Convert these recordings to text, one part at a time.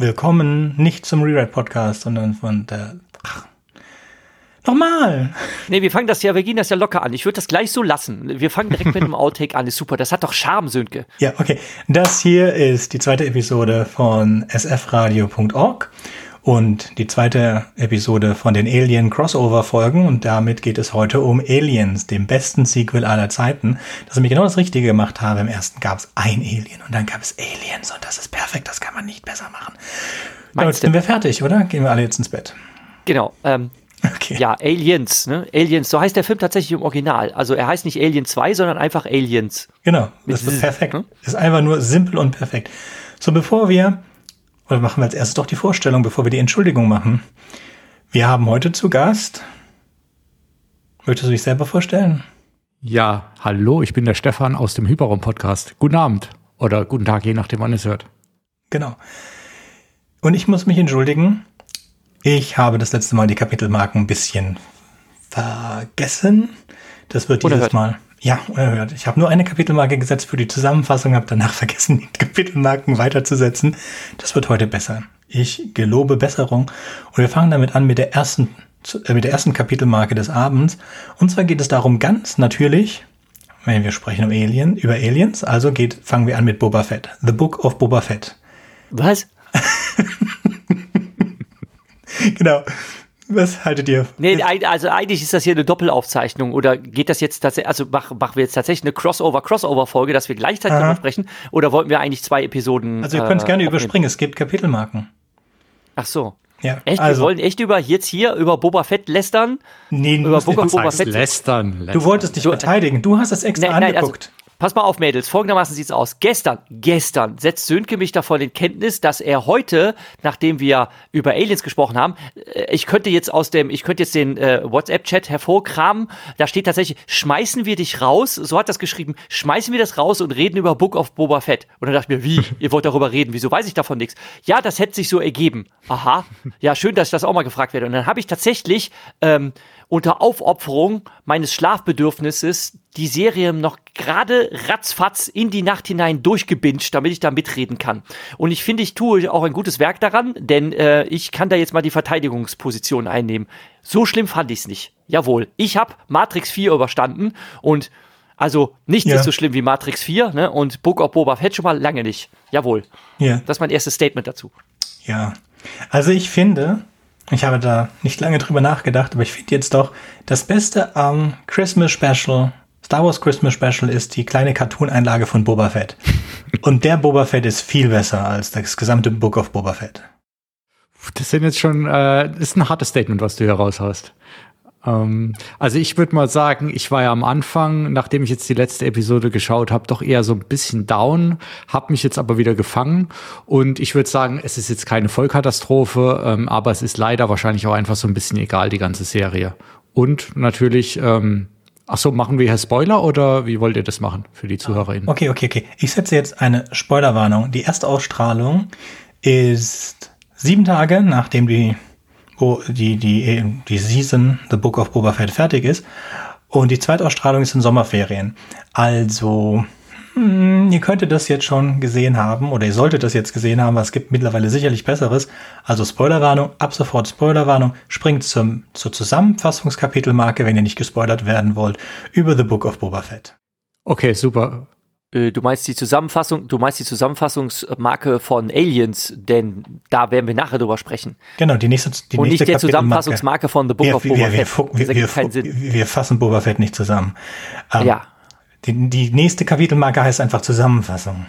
Willkommen nicht zum Rewrite-Podcast, sondern von der. Ach, nochmal! Nee, wir fangen das ja, wir gehen das ja locker an. Ich würde das gleich so lassen. Wir fangen direkt mit dem Outtake an. Ist super. Das hat doch Charme, Sönke. Ja, okay. Das hier ist die zweite Episode von sfradio.org und die zweite Episode von den Alien Crossover Folgen und damit geht es heute um Aliens, dem besten Sequel aller Zeiten. Dass ich mir genau das Richtige gemacht habe. Im ersten gab es ein Alien und dann gab es Aliens und das ist perfekt, das kann man nicht besser machen. Damit sind wir fertig, oder? Gehen wir alle jetzt ins Bett. Genau. Ähm, okay. Ja, Aliens, ne? Aliens, so heißt der Film tatsächlich im Original. Also er heißt nicht Alien 2, sondern einfach Aliens. Genau, das ist perfekt. Hm? Ist einfach nur simpel und perfekt. So, bevor wir oder machen wir als erstes doch die Vorstellung, bevor wir die Entschuldigung machen. Wir haben heute zu Gast. Möchtest du dich selber vorstellen? Ja, hallo, ich bin der Stefan aus dem Hyperraum-Podcast. Guten Abend oder guten Tag, je nachdem, wann es hört. Genau. Und ich muss mich entschuldigen. Ich habe das letzte Mal die Kapitelmarken ein bisschen vergessen. Das wird dieses Unerhört. Mal ja. Ich habe nur eine Kapitelmarke gesetzt für die Zusammenfassung, habe danach vergessen, die Kapitelmarken weiterzusetzen. Das wird heute besser. Ich gelobe Besserung. Und wir fangen damit an mit der ersten, äh, mit der ersten Kapitelmarke des Abends. Und zwar geht es darum ganz natürlich, wenn wir sprechen um Alien, über Aliens, also geht, fangen wir an mit Boba Fett. The Book of Boba Fett. Was? genau. Was haltet ihr? Nee, also eigentlich ist das hier eine Doppelaufzeichnung oder geht das jetzt tatsächlich, also machen, machen wir jetzt tatsächlich eine Crossover-Crossover-Folge, dass wir gleichzeitig darüber sprechen oder wollten wir eigentlich zwei Episoden? Also ihr könnt es äh, gerne aufnehmen? überspringen, es gibt Kapitelmarken. Ach so. Ja, echt? Also, wir wollen echt über jetzt hier über Boba Fett lästern? Nee, über Boba, Boba Fett lästern, lästern. Du wolltest dich verteidigen. Du hast es extra nein, nein, also angeguckt. Also, Pass mal auf, Mädels. Folgendermaßen sieht's aus. Gestern, gestern setzt Sönke mich davon in Kenntnis, dass er heute, nachdem wir über Aliens gesprochen haben, äh, ich könnte jetzt aus dem, ich könnte jetzt den äh, WhatsApp-Chat hervorkramen. Da steht tatsächlich, schmeißen wir dich raus. So hat das geschrieben. Schmeißen wir das raus und reden über Book of Boba Fett. Und dann dachte ich mir, wie? Ihr wollt darüber reden? Wieso weiß ich davon nichts? Ja, das hätte sich so ergeben. Aha. Ja, schön, dass ich das auch mal gefragt werde. Und dann habe ich tatsächlich ähm, unter Aufopferung meines Schlafbedürfnisses die Serie noch gerade ratzfatz in die Nacht hinein durchgebinscht, damit ich da mitreden kann. Und ich finde, ich tue auch ein gutes Werk daran, denn äh, ich kann da jetzt mal die Verteidigungsposition einnehmen. So schlimm fand ich es nicht. Jawohl, ich habe Matrix 4 überstanden und also nichts ja. ist so schlimm wie Matrix 4 ne? und Book of Boba Fett schon mal lange nicht. Jawohl. Ja. Das ist mein erstes Statement dazu. Ja. Also ich finde, ich habe da nicht lange drüber nachgedacht, aber ich finde jetzt doch, das Beste am Christmas Special, Star Wars Christmas Special ist die kleine Cartoon-Einlage von Boba Fett. Und der Boba Fett ist viel besser als das gesamte Book of Boba Fett. Das sind jetzt schon, äh, ist ein hartes Statement, was du hier raushaust. Ähm, also ich würde mal sagen, ich war ja am Anfang, nachdem ich jetzt die letzte Episode geschaut habe, doch eher so ein bisschen down, habe mich jetzt aber wieder gefangen und ich würde sagen, es ist jetzt keine Vollkatastrophe, ähm, aber es ist leider wahrscheinlich auch einfach so ein bisschen egal, die ganze Serie. Und natürlich, ähm, ach so, machen wir hier Spoiler oder wie wollt ihr das machen für die ZuhörerInnen? Okay, okay, okay. Ich setze jetzt eine Spoilerwarnung. Die erste Ausstrahlung ist sieben Tage, nachdem die die, die, die Season The Book of Boba Fett fertig ist. Und die Zweitausstrahlung ist in Sommerferien. Also, hm, ihr könntet das jetzt schon gesehen haben oder ihr solltet das jetzt gesehen haben, es gibt mittlerweile sicherlich Besseres. Also Spoilerwarnung, ab sofort Spoilerwarnung, springt zum, zur Zusammenfassungskapitelmarke, wenn ihr nicht gespoilert werden wollt, über The Book of Boba Fett. Okay, super. Äh, du meinst die Zusammenfassung, du meinst die Zusammenfassungsmarke von Aliens, denn da werden wir nachher drüber sprechen. Genau, die nächste, die Und nächste nicht der Zusammenfassungsmarke von The Book wir, of Boba wir, Fett. Wir, wir, wir, wir, fassen Boba Fett nicht zusammen. Ähm, ja. Die, die nächste Kapitelmarke heißt einfach Zusammenfassung.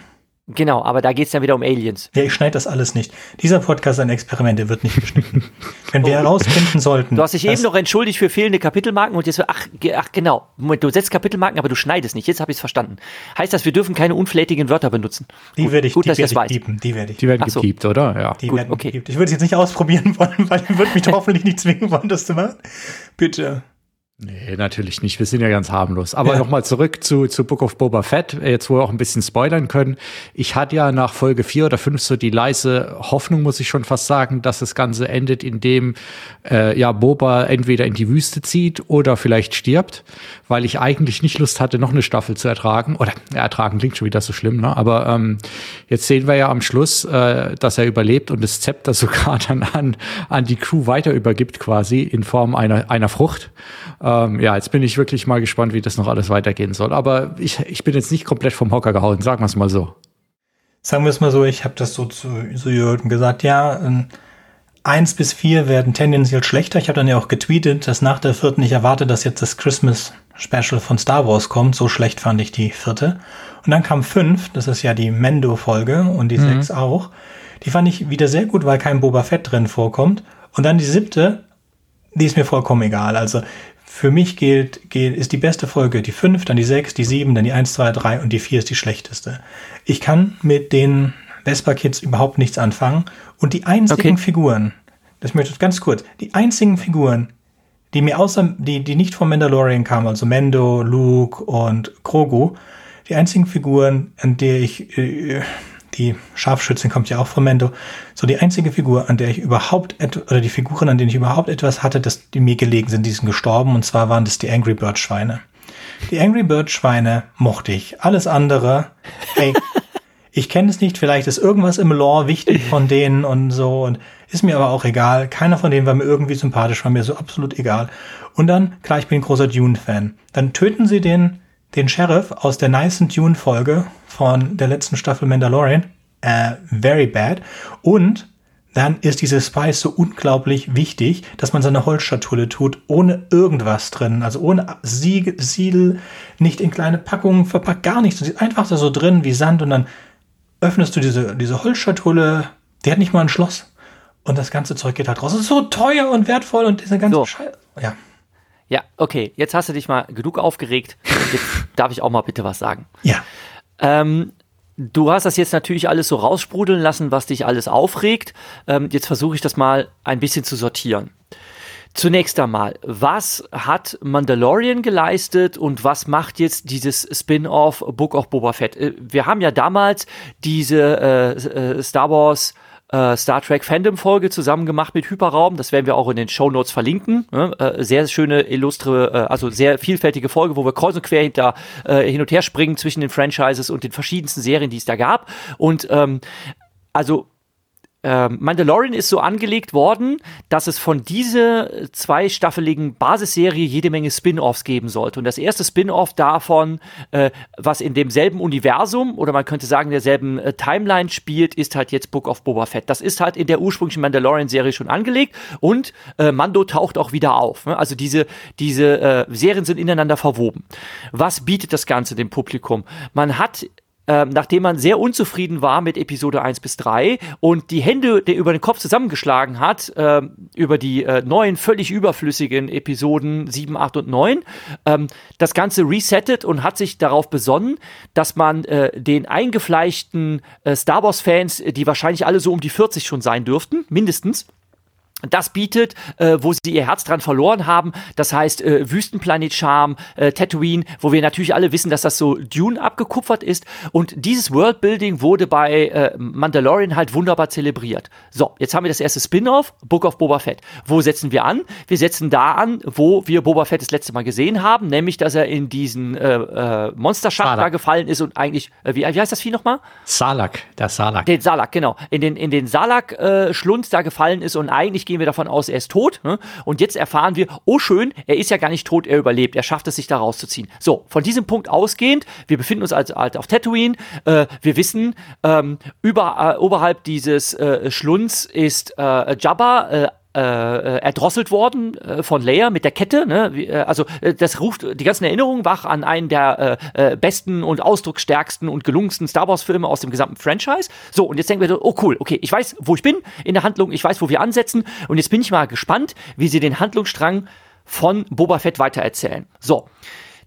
Genau, aber da geht es ja wieder um Aliens. Ja, ich schneide das alles nicht. Dieser Podcast ist ein Experiment, der wird nicht geschnitten. Wenn wir oh. herausfinden sollten. Du hast dich eben noch entschuldigt für fehlende Kapitelmarken und jetzt, ach, ach genau, Moment, du setzt Kapitelmarken, aber du schneidest nicht. Jetzt habe ich es verstanden. Heißt das, wir dürfen keine unflätigen Wörter benutzen? Die werde ich, gut, die dass werd ich weiß. Die werde ich. Die werden so. gepiept, oder? Ja. Die gut, werden okay. gepiept. Ich würde es jetzt nicht ausprobieren wollen, weil ihr würdet mich hoffentlich nicht zwingen wollen, das zu machen. Bitte. Nee, natürlich nicht. Wir sind ja ganz harmlos. Aber ja. nochmal zurück zu, zu Book of Boba Fett, jetzt wo wir auch ein bisschen spoilern können. Ich hatte ja nach Folge 4 oder 5 so die leise Hoffnung, muss ich schon fast sagen, dass das Ganze endet, indem äh, ja Boba entweder in die Wüste zieht oder vielleicht stirbt, weil ich eigentlich nicht Lust hatte, noch eine Staffel zu ertragen. Oder ja, ertragen klingt schon wieder so schlimm, ne? Aber ähm, jetzt sehen wir ja am Schluss, äh, dass er überlebt und das Zepter sogar dann an, an die Crew weiter übergibt, quasi in Form einer, einer Frucht. Ähm, ja, jetzt bin ich wirklich mal gespannt, wie das noch alles weitergehen soll. Aber ich, ich bin jetzt nicht komplett vom Hocker gehauen, sagen wir es mal so. Sagen wir es mal so, ich habe das so zu, zu Jürgen gesagt, ja, ähm, eins bis vier werden tendenziell schlechter. Ich habe dann ja auch getweetet, dass nach der vierten ich erwarte, dass jetzt das Christmas Special von Star Wars kommt. So schlecht fand ich die vierte. Und dann kam fünf, das ist ja die Mendo-Folge und die mhm. sechs auch. Die fand ich wieder sehr gut, weil kein Boba Fett drin vorkommt. Und dann die siebte, die ist mir vollkommen egal. Also für mich gilt, gilt, ist die beste Folge die 5, dann die 6, die 7, dann die 1, 2, 3 und die 4 ist die schlechteste. Ich kann mit den Vespa Kids überhaupt nichts anfangen und die einzigen okay. Figuren, das möchte ich ganz kurz, die einzigen Figuren, die mir außer, die, die nicht vom Mandalorian kamen, also Mendo, Luke und Krogu, die einzigen Figuren, an der ich äh, die Scharfschützin kommt ja auch von Mendo, so die einzige Figur, an der ich überhaupt, oder die Figuren, an denen ich überhaupt etwas hatte, dass die mir gelegen sind, die sind gestorben, und zwar waren das die Angry Bird Schweine. Die Angry Bird Schweine mochte ich. Alles andere, ey, ich kenne es nicht, vielleicht ist irgendwas im Lore wichtig von denen und so, und ist mir aber auch egal. Keiner von denen war mir irgendwie sympathisch, war mir so absolut egal. Und dann, klar, ich bin ein großer Dune-Fan. Dann töten sie den, den Sheriff aus der Nice Dune-Folge von der letzten Staffel Mandalorian. Äh, very bad. Und dann ist diese Spice so unglaublich wichtig, dass man seine Holzschatulle tut, ohne irgendwas drin. Also ohne Siegel, Siegel, nicht in kleine Packungen verpackt, gar nichts. Sie ist einfach da so drin wie Sand und dann öffnest du diese, diese Holzschatulle, die hat nicht mal ein Schloss. Und das ganze Zeug geht halt raus. Es ist so teuer und wertvoll und diese ganze so. Scheiße. Ja. Ja, okay, jetzt hast du dich mal genug aufgeregt. Jetzt darf ich auch mal bitte was sagen. Ja. Ähm, du hast das jetzt natürlich alles so raussprudeln lassen, was dich alles aufregt. Ähm, jetzt versuche ich das mal ein bisschen zu sortieren. Zunächst einmal, was hat Mandalorian geleistet und was macht jetzt dieses Spin-off Book of Boba Fett? Äh, wir haben ja damals diese äh, äh Star Wars äh, Star Trek Fandom Folge zusammen gemacht mit Hyperraum. Das werden wir auch in den Show Notes verlinken. Ne? Äh, sehr schöne, illustre, äh, also sehr vielfältige Folge, wo wir kreuz und quer hinter, äh, hin und her springen zwischen den Franchises und den verschiedensten Serien, die es da gab. Und ähm, also ähm, Mandalorian ist so angelegt worden, dass es von dieser zweistaffeligen Basisserie jede Menge Spin-offs geben sollte. Und das erste Spin-off davon, äh, was in demselben Universum oder man könnte sagen derselben äh, Timeline spielt, ist halt jetzt Book of Boba Fett. Das ist halt in der ursprünglichen Mandalorian-Serie schon angelegt und äh, Mando taucht auch wieder auf. Ne? Also diese, diese äh, Serien sind ineinander verwoben. Was bietet das Ganze dem Publikum? Man hat ähm, nachdem man sehr unzufrieden war mit Episode 1 bis 3 und die Hände über den Kopf zusammengeschlagen hat äh, über die äh, neuen, völlig überflüssigen Episoden 7, 8 und 9, ähm, das Ganze resettet und hat sich darauf besonnen, dass man äh, den eingefleischten äh, Star Wars-Fans, die wahrscheinlich alle so um die 40 schon sein dürften, mindestens, das bietet, äh, wo sie ihr Herz dran verloren haben. Das heißt äh, Wüstenplanet Charm, äh, Tatooine, wo wir natürlich alle wissen, dass das so Dune abgekupfert ist. Und dieses Worldbuilding wurde bei äh, Mandalorian halt wunderbar zelebriert. So, jetzt haben wir das erste Spin-off, Book of Boba Fett. Wo setzen wir an? Wir setzen da an, wo wir Boba Fett das letzte Mal gesehen haben, nämlich, dass er in diesen äh, äh, Monsterschacht da gefallen ist und eigentlich, äh, wie, wie heißt das Vieh nochmal? Salak, der Salak. Den Salak, genau. In den, in den Salak-Schlund äh, da gefallen ist und eigentlich gehen wir davon aus, er ist tot. Ne? Und jetzt erfahren wir, oh schön, er ist ja gar nicht tot, er überlebt. Er schafft es, sich da rauszuziehen. So, von diesem Punkt ausgehend, wir befinden uns also halt auf Tatooine. Äh, wir wissen, ähm, über, äh, oberhalb dieses äh, Schlunds ist äh, Jabba, äh, äh, erdrosselt worden äh, von Leia mit der Kette. Ne? Wie, äh, also äh, das ruft die ganzen Erinnerungen wach an einen der äh, äh, besten und ausdrucksstärksten und gelungensten Star Wars Filme aus dem gesamten Franchise. So und jetzt denken wir, oh cool, okay, ich weiß, wo ich bin in der Handlung, ich weiß, wo wir ansetzen und jetzt bin ich mal gespannt, wie sie den Handlungsstrang von Boba Fett weitererzählen. So.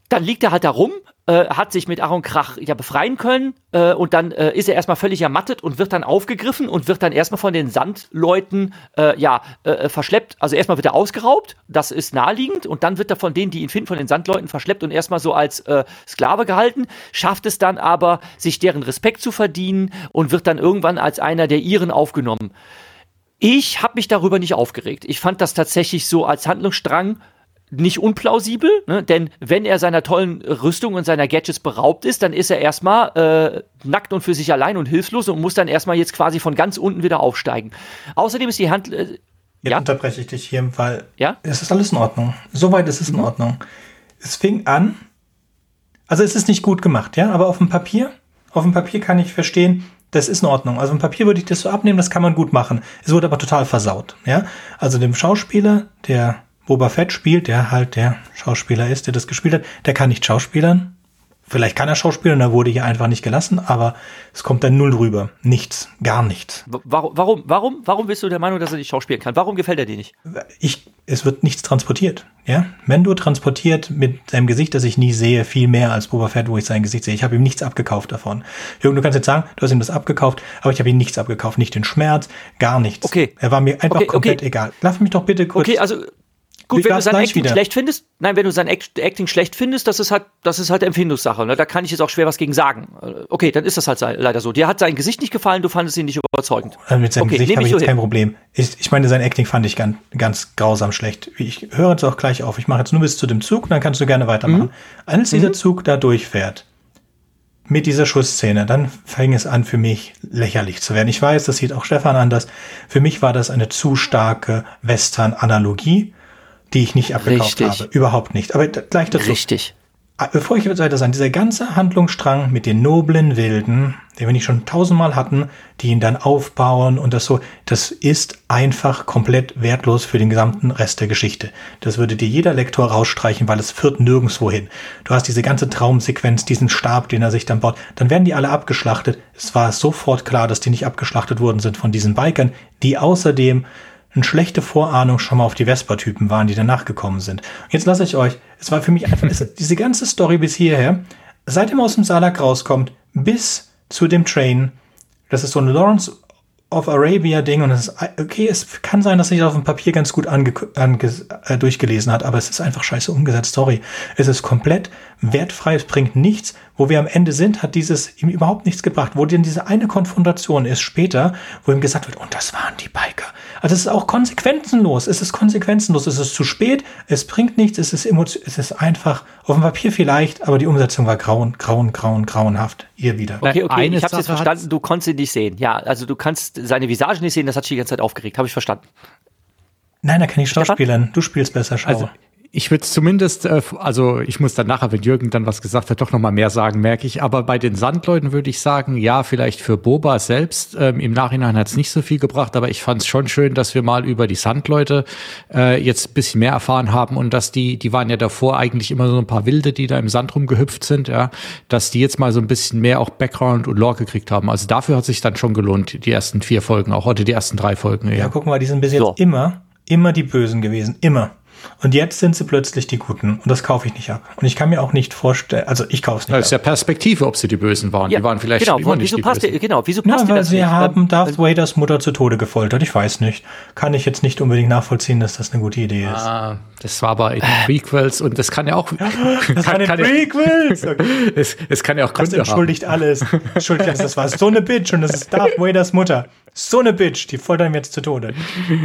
Dann liegt er halt da rum, äh, hat sich mit Aaron Krach ja befreien können äh, und dann äh, ist er erstmal völlig ermattet und wird dann aufgegriffen und wird dann erstmal von den Sandleuten äh, ja äh, verschleppt. Also erstmal wird er ausgeraubt, das ist naheliegend und dann wird er von denen, die ihn finden, von den Sandleuten verschleppt und erstmal so als äh, Sklave gehalten, schafft es dann aber, sich deren Respekt zu verdienen und wird dann irgendwann als einer der ihren aufgenommen. Ich habe mich darüber nicht aufgeregt. Ich fand das tatsächlich so als Handlungsstrang nicht unplausibel, ne? denn wenn er seiner tollen Rüstung und seiner Gadgets beraubt ist, dann ist er erstmal äh, nackt und für sich allein und hilflos und muss dann erstmal jetzt quasi von ganz unten wieder aufsteigen. Außerdem ist die Hand. Äh, Jetzt ja? unterbreche ich dich hier, weil ja? es ist alles in Ordnung. Soweit ist es in mhm. Ordnung. Es fing an, also es ist nicht gut gemacht, ja, aber auf dem Papier, auf dem Papier kann ich verstehen, das ist in Ordnung. Also im Papier würde ich das so abnehmen, das kann man gut machen. Es wurde aber total versaut, ja. Also dem Schauspieler, der Boba Fett spielt, der halt der Schauspieler ist, der das gespielt hat, der kann nicht schauspielern. Vielleicht kann er schauspielen, er wurde hier einfach nicht gelassen, aber es kommt dann null drüber. Nichts, gar nichts. Warum, warum, warum, warum bist du der Meinung, dass er nicht schauspielen kann? Warum gefällt er dir nicht? Ich, es wird nichts transportiert. Ja, Mendo transportiert mit seinem Gesicht, das ich nie sehe, viel mehr als Boba Fett, wo ich sein Gesicht sehe. Ich habe ihm nichts abgekauft davon. Jürgen, du kannst jetzt sagen, du hast ihm das abgekauft, aber ich habe ihm nichts abgekauft, nicht den Schmerz, gar nichts. Okay. Er war mir einfach okay, komplett okay. egal. Lass mich doch bitte kurz. Okay, also Gut, wenn du sein Acting wieder. schlecht findest, nein, wenn du sein Acting schlecht findest, das ist halt, das ist halt Empfindungssache. Ne? Da kann ich jetzt auch schwer was gegen sagen. Äh, okay, dann ist das halt leider so. Dir hat sein Gesicht nicht gefallen, du fandest ihn nicht überzeugend. Also mit seinem okay, Gesicht habe ich jetzt kein Problem. Ich, ich meine, sein Acting fand ich ganz, ganz grausam schlecht. Ich höre jetzt auch gleich auf. Ich mache jetzt nur bis zu dem Zug, dann kannst du gerne weitermachen. Mhm. Als dieser mhm. Zug da durchfährt, mit dieser Schussszene, dann fing es an für mich lächerlich zu werden. Ich weiß, das sieht auch Stefan anders. Für mich war das eine zu starke Western-Analogie die ich nicht abgekauft Richtig. habe. Überhaupt nicht. Aber gleich dazu. Richtig. Ah, bevor ich weiter sagen, dieser ganze Handlungsstrang mit den noblen Wilden, den wir nicht schon tausendmal hatten, die ihn dann aufbauen und das so, das ist einfach komplett wertlos für den gesamten Rest der Geschichte. Das würde dir jeder Lektor rausstreichen, weil es führt nirgendwo hin. Du hast diese ganze Traumsequenz, diesen Stab, den er sich dann baut, dann werden die alle abgeschlachtet. Es war sofort klar, dass die nicht abgeschlachtet worden sind von diesen Bikern, die außerdem eine schlechte Vorahnung schon mal auf die Vespa-Typen waren, die danach gekommen sind. Und jetzt lasse ich euch, es war für mich einfach, diese ganze Story bis hierher, seit er aus dem Salak rauskommt, bis zu dem Train, das ist so ein Lawrence of Arabia Ding und es ist, okay, es kann sein, dass sich auf dem Papier ganz gut ange, ange, äh, durchgelesen hat, aber es ist einfach scheiße umgesetzt, sorry. Es ist komplett wertfrei, es bringt nichts. Wo wir am Ende sind, hat dieses ihm überhaupt nichts gebracht. Wo denn diese eine Konfrontation ist später, wo ihm gesagt wird, und das waren die Biker. Also es ist auch konsequenzenlos. Es ist konsequenzenlos. Es ist zu spät. Es bringt nichts. Es ist emotion es ist einfach auf dem Papier vielleicht, aber die Umsetzung war grauen, grauen, grauen, grauenhaft. Ihr wieder. Okay, okay. Eine ich habe jetzt verstanden. Du konntest ihn nicht sehen. Ja, also du kannst seine Visage nicht sehen. Das hat dich die ganze Zeit aufgeregt. Habe ich verstanden. Nein, da kann ich Schauspielern. Du spielst besser, schau. Also, ich würde zumindest, äh, also ich muss dann nachher, wenn Jürgen dann was gesagt hat, doch noch mal mehr sagen, merke ich. Aber bei den Sandleuten würde ich sagen, ja, vielleicht für Boba selbst. Ähm, Im Nachhinein hat es nicht so viel gebracht, aber ich fand es schon schön, dass wir mal über die Sandleute äh, jetzt ein bisschen mehr erfahren haben und dass die, die waren ja davor eigentlich immer so ein paar Wilde, die da im Sand rumgehüpft sind, ja, dass die jetzt mal so ein bisschen mehr auch Background und Lore gekriegt haben. Also dafür hat sich dann schon gelohnt, die ersten vier Folgen, auch heute die ersten drei Folgen. Ja, ja guck mal, die sind bis jetzt so. immer, immer die Bösen gewesen, immer. Und jetzt sind sie plötzlich die Guten. Und das kaufe ich nicht ab. Und ich kann mir auch nicht vorstellen, also ich kaufe es nicht. Das ist ja Perspektive, ob sie die Bösen waren. Ja, die waren vielleicht genau, immer nicht wieso die passt Bösen. genau, wieso passt ja, weil sie nicht? haben Darth Vaders Mutter zu Tode gefoltert. Ich weiß nicht. Kann ich jetzt nicht unbedingt nachvollziehen, dass das eine gute Idee ist. Ah, das war aber in den Prequels und das kann ja auch. das kann, kann Prequels! Okay. es, es, kann ja auch Gründe das entschuldigt haben. alles. Entschuldigt, das war so eine Bitch und das ist Darth Vaders Mutter. So eine Bitch, die foltern wir jetzt zu Tode.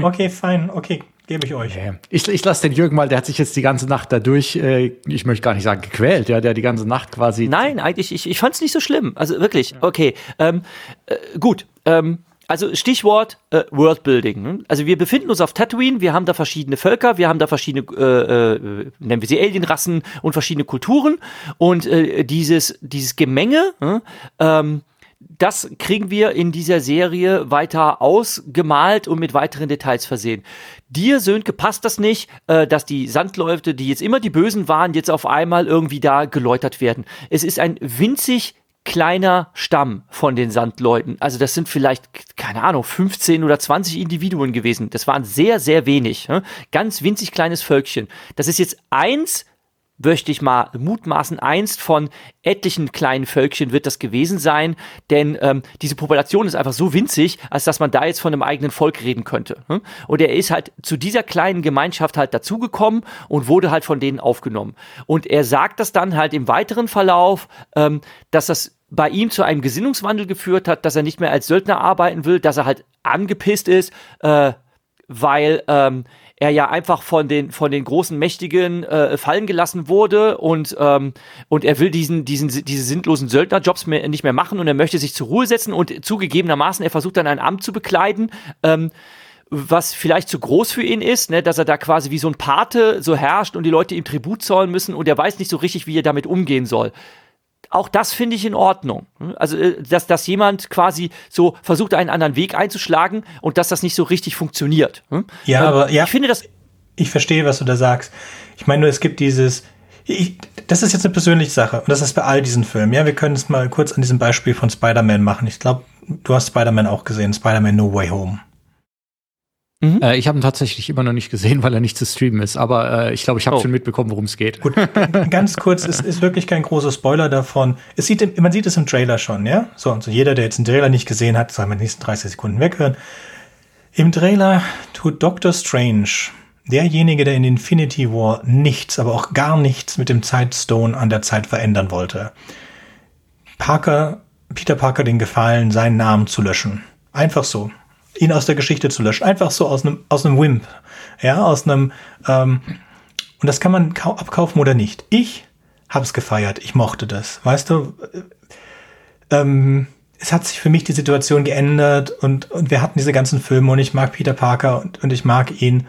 Okay, fein, okay, gebe ich euch. Ich, ich lasse den Jürgen mal, der hat sich jetzt die ganze Nacht dadurch, äh, ich möchte gar nicht sagen gequält, ja, der die ganze Nacht quasi. Nein, eigentlich, ich, ich fand es nicht so schlimm. Also wirklich, okay. Ähm, äh, gut, ähm, also Stichwort äh, Worldbuilding. Ne? Also wir befinden uns auf Tatooine, wir haben da verschiedene Völker, wir haben da verschiedene, äh, äh, nennen wir sie Alienrassen und verschiedene Kulturen und äh, dieses, dieses Gemenge, äh, ähm, das kriegen wir in dieser Serie weiter ausgemalt und mit weiteren Details versehen. Dir, Sönke, passt das nicht, äh, dass die Sandläufe, die jetzt immer die Bösen waren, jetzt auf einmal irgendwie da geläutert werden. Es ist ein winzig kleiner Stamm von den Sandleuten. Also das sind vielleicht, keine Ahnung, 15 oder 20 Individuen gewesen. Das waren sehr, sehr wenig. Ne? Ganz winzig kleines Völkchen. Das ist jetzt eins möchte ich mal mutmaßen, einst von etlichen kleinen Völkchen wird das gewesen sein, denn ähm, diese Population ist einfach so winzig, als dass man da jetzt von einem eigenen Volk reden könnte. Hm? Und er ist halt zu dieser kleinen Gemeinschaft halt dazugekommen und wurde halt von denen aufgenommen. Und er sagt das dann halt im weiteren Verlauf, ähm, dass das bei ihm zu einem Gesinnungswandel geführt hat, dass er nicht mehr als Söldner arbeiten will, dass er halt angepisst ist, äh, weil ähm, er ja einfach von den von den großen Mächtigen äh, fallen gelassen wurde und ähm, und er will diesen diesen diese sinnlosen Söldnerjobs mehr, nicht mehr machen und er möchte sich zur Ruhe setzen und zugegebenermaßen er versucht dann ein Amt zu bekleiden. Ähm, was vielleicht zu groß für ihn ist, ne, dass er da quasi wie so ein Pate so herrscht und die Leute ihm Tribut zollen müssen und er weiß nicht so richtig, wie er damit umgehen soll auch das finde ich in Ordnung. Also, äh, dass, dass jemand quasi so versucht, einen anderen Weg einzuschlagen und dass das nicht so richtig funktioniert. Ja, ähm, aber ja. Ich finde das. Ich verstehe, was du da sagst. Ich meine nur, es gibt dieses. Ich, das ist jetzt eine persönliche Sache und das ist bei all diesen Filmen. Ja, wir können es mal kurz an diesem Beispiel von Spider-Man machen. Ich glaube, du hast Spider-Man auch gesehen, Spider-Man No Way Home. Mhm. Äh, ich habe ihn tatsächlich immer noch nicht gesehen, weil er nicht zu streamen ist. Aber äh, ich glaube, ich habe oh. schon mitbekommen, worum es geht. Gut, ganz kurz, es ist wirklich kein großer Spoiler davon. Es sieht, man sieht es im Trailer schon, ja? So, und so jeder, der jetzt den Trailer nicht gesehen hat, soll man die nächsten 30 Sekunden weghören. Im Trailer tut Doctor Strange, derjenige, der in Infinity War nichts, aber auch gar nichts mit dem Zeitstone an der Zeit verändern wollte, Parker, Peter Parker den Gefallen, seinen Namen zu löschen. Einfach so ihn aus der Geschichte zu löschen. Einfach so aus einem, aus einem Wimp. Ja, aus einem, ähm, und das kann man abkaufen oder nicht. Ich habe es gefeiert. Ich mochte das. Weißt du, ähm, es hat sich für mich die Situation geändert und, und wir hatten diese ganzen Filme und ich mag Peter Parker und, und ich mag ihn.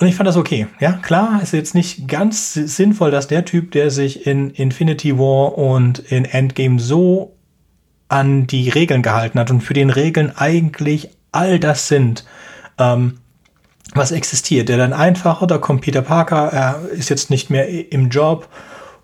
Und ich fand das okay. Ja, klar, ist jetzt nicht ganz sinnvoll, dass der Typ, der sich in Infinity War und in Endgame so an die Regeln gehalten hat und für den Regeln eigentlich all das sind, ähm, was existiert. Der dann einfach, oder kommt Peter Parker, er ist jetzt nicht mehr im Job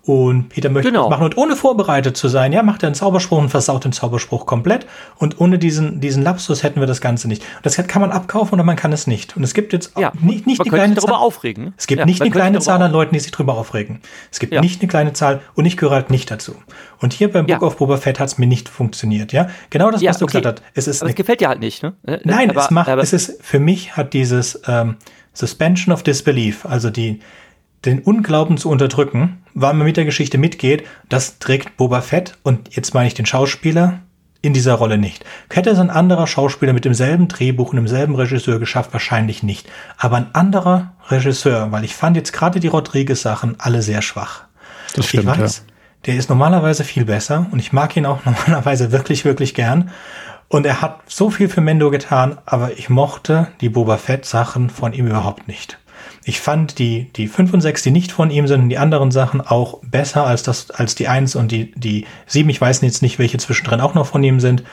und Peter möchte genau. machen und ohne vorbereitet zu sein, ja, macht er einen Zauberspruch und versaut den Zauberspruch komplett. Und ohne diesen, diesen Lapsus hätten wir das Ganze nicht. Und das kann man abkaufen oder man kann es nicht. Und es gibt jetzt ja, nicht, nicht eine kleine darüber Zahl. aufregen. Es gibt ja, nicht eine kleine Zahl an Leuten, die sich darüber aufregen. Es gibt ja. nicht eine kleine Zahl und ich gehöre halt nicht dazu. Und hier beim Book of Boba Fett hat es mir nicht funktioniert, ja. Genau das, was du okay. gesagt hast. Es ist. Aber es gefällt dir halt nicht, ne? Äh, Nein, aber, es macht, es ist, für mich hat dieses ähm, Suspension of Disbelief, also die, den Unglauben zu unterdrücken, weil man mit der Geschichte mitgeht, das trägt Boba Fett und jetzt meine ich den Schauspieler in dieser Rolle nicht. Hätte es ein anderer Schauspieler mit demselben Drehbuch und demselben Regisseur geschafft? Wahrscheinlich nicht. Aber ein anderer Regisseur, weil ich fand jetzt gerade die Rodriguez-Sachen alle sehr schwach. Das stimmt, ich weiß, ja. der ist normalerweise viel besser und ich mag ihn auch normalerweise wirklich, wirklich gern. Und er hat so viel für Mendo getan, aber ich mochte die Boba Fett-Sachen von ihm überhaupt nicht. Ich fand die, die 5 und 6, die nicht von ihm sind, und die anderen Sachen auch besser als das, als die 1 und die, die 7. Ich weiß jetzt nicht, welche zwischendrin auch noch von ihm sind.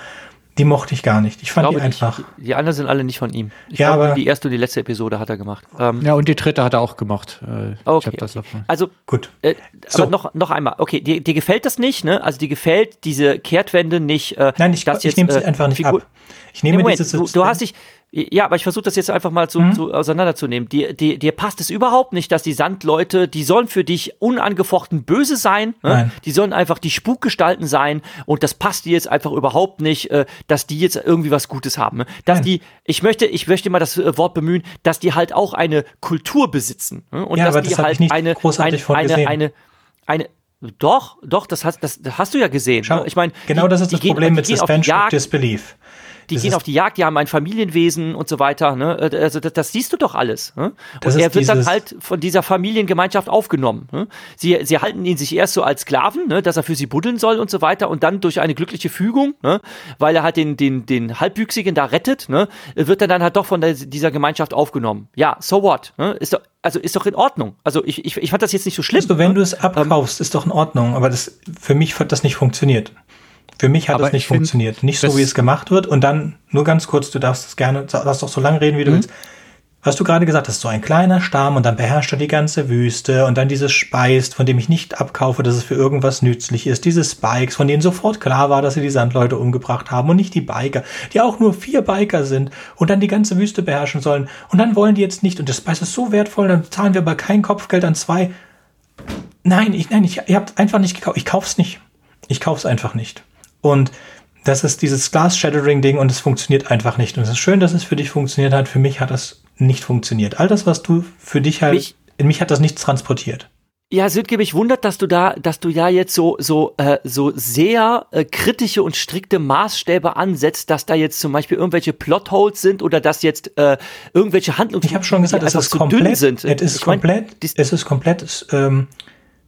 Die mochte ich gar nicht. Ich fand ich die einfach. Die, die, anderen sind alle nicht von ihm. Ich ja, glaube, aber die erste und die letzte Episode hat er gemacht. Ähm, ja, und die dritte hat er auch gemacht. Äh, okay. okay. Also gut. Äh, so. Aber noch noch einmal. Okay, dir, dir gefällt das nicht, ne? Also dir gefällt diese Kehrtwende nicht. Äh, Nein, ich, ich nehme sie äh, einfach nicht Figur ab. Ich nehme nee, Moment, diese, du, du hast dich ja, aber ich versuche das jetzt einfach mal zu, mhm. zu auseinanderzunehmen. Dir, dir, dir passt es überhaupt nicht, dass die Sandleute, die sollen für dich unangefochten böse sein. Ne? Die sollen einfach die Spukgestalten sein. Und das passt dir jetzt einfach überhaupt nicht, äh, dass die jetzt irgendwie was Gutes haben. Ne? Dass Nein. die, ich möchte, ich möchte mal das äh, Wort bemühen, dass die halt auch eine Kultur besitzen. Ne? Und ja, dass die das halt nicht eine, eine, eine, eine, eine, doch, doch, das hast, das hast du ja gesehen. Schau, ne? Ich meine, genau das ist das Problem mit Suspension of Disbelief die das gehen auf die Jagd, die haben ein Familienwesen und so weiter. Ne? Also das, das siehst du doch alles. Ne? Und er wird dann halt von dieser Familiengemeinschaft aufgenommen. Ne? Sie, sie halten ihn sich erst so als Sklaven, ne? dass er für sie buddeln soll und so weiter. Und dann durch eine glückliche Fügung, ne? weil er halt den, den, den Halbwüchsigen da rettet, ne? wird er dann halt doch von der, dieser Gemeinschaft aufgenommen. Ja, so what? Ne? Ist doch, also ist doch in Ordnung. Also ich, ich, ich fand das jetzt nicht so schlimm. Also wenn ne? du es abkaufst, ähm, ist doch in Ordnung. Aber das, für mich hat das nicht funktioniert. Für mich hat es nicht funktioniert. Nicht so, wie es gemacht wird. Und dann, nur ganz kurz, du darfst es gerne, darfst doch so lange reden, wie du mhm. willst. Hast du gerade gesagt, das ist so ein kleiner Stamm und dann beherrscht er die ganze Wüste und dann dieses Speist, von dem ich nicht abkaufe, dass es für irgendwas nützlich ist. Diese Spikes, von denen sofort klar war, dass sie die Sandleute umgebracht haben und nicht die Biker, die auch nur vier Biker sind und dann die ganze Wüste beherrschen sollen. Und dann wollen die jetzt nicht, und das Spice ist so wertvoll, dann zahlen wir aber kein Kopfgeld an zwei Nein, ich, nein, ich, ihr habt einfach nicht gekauft. Ich kauf's nicht. Ich kauf's einfach nicht. Und das ist dieses Glass-Shattering-Ding und es funktioniert einfach nicht. Und es ist schön, dass es für dich funktioniert hat. Für mich hat das nicht funktioniert. All das, was du für dich halt, mich, in mich hat das nichts transportiert. Ja, Sönke, mich wundert, dass du da, dass du ja jetzt so so äh, so sehr äh, kritische und strikte Maßstäbe ansetzt, dass da jetzt zum Beispiel irgendwelche Plotholes sind oder dass jetzt äh, irgendwelche Handlungen. Ich habe schon gesagt, es ist komplett, sind. Es ist komplett, es ist komplett ähm,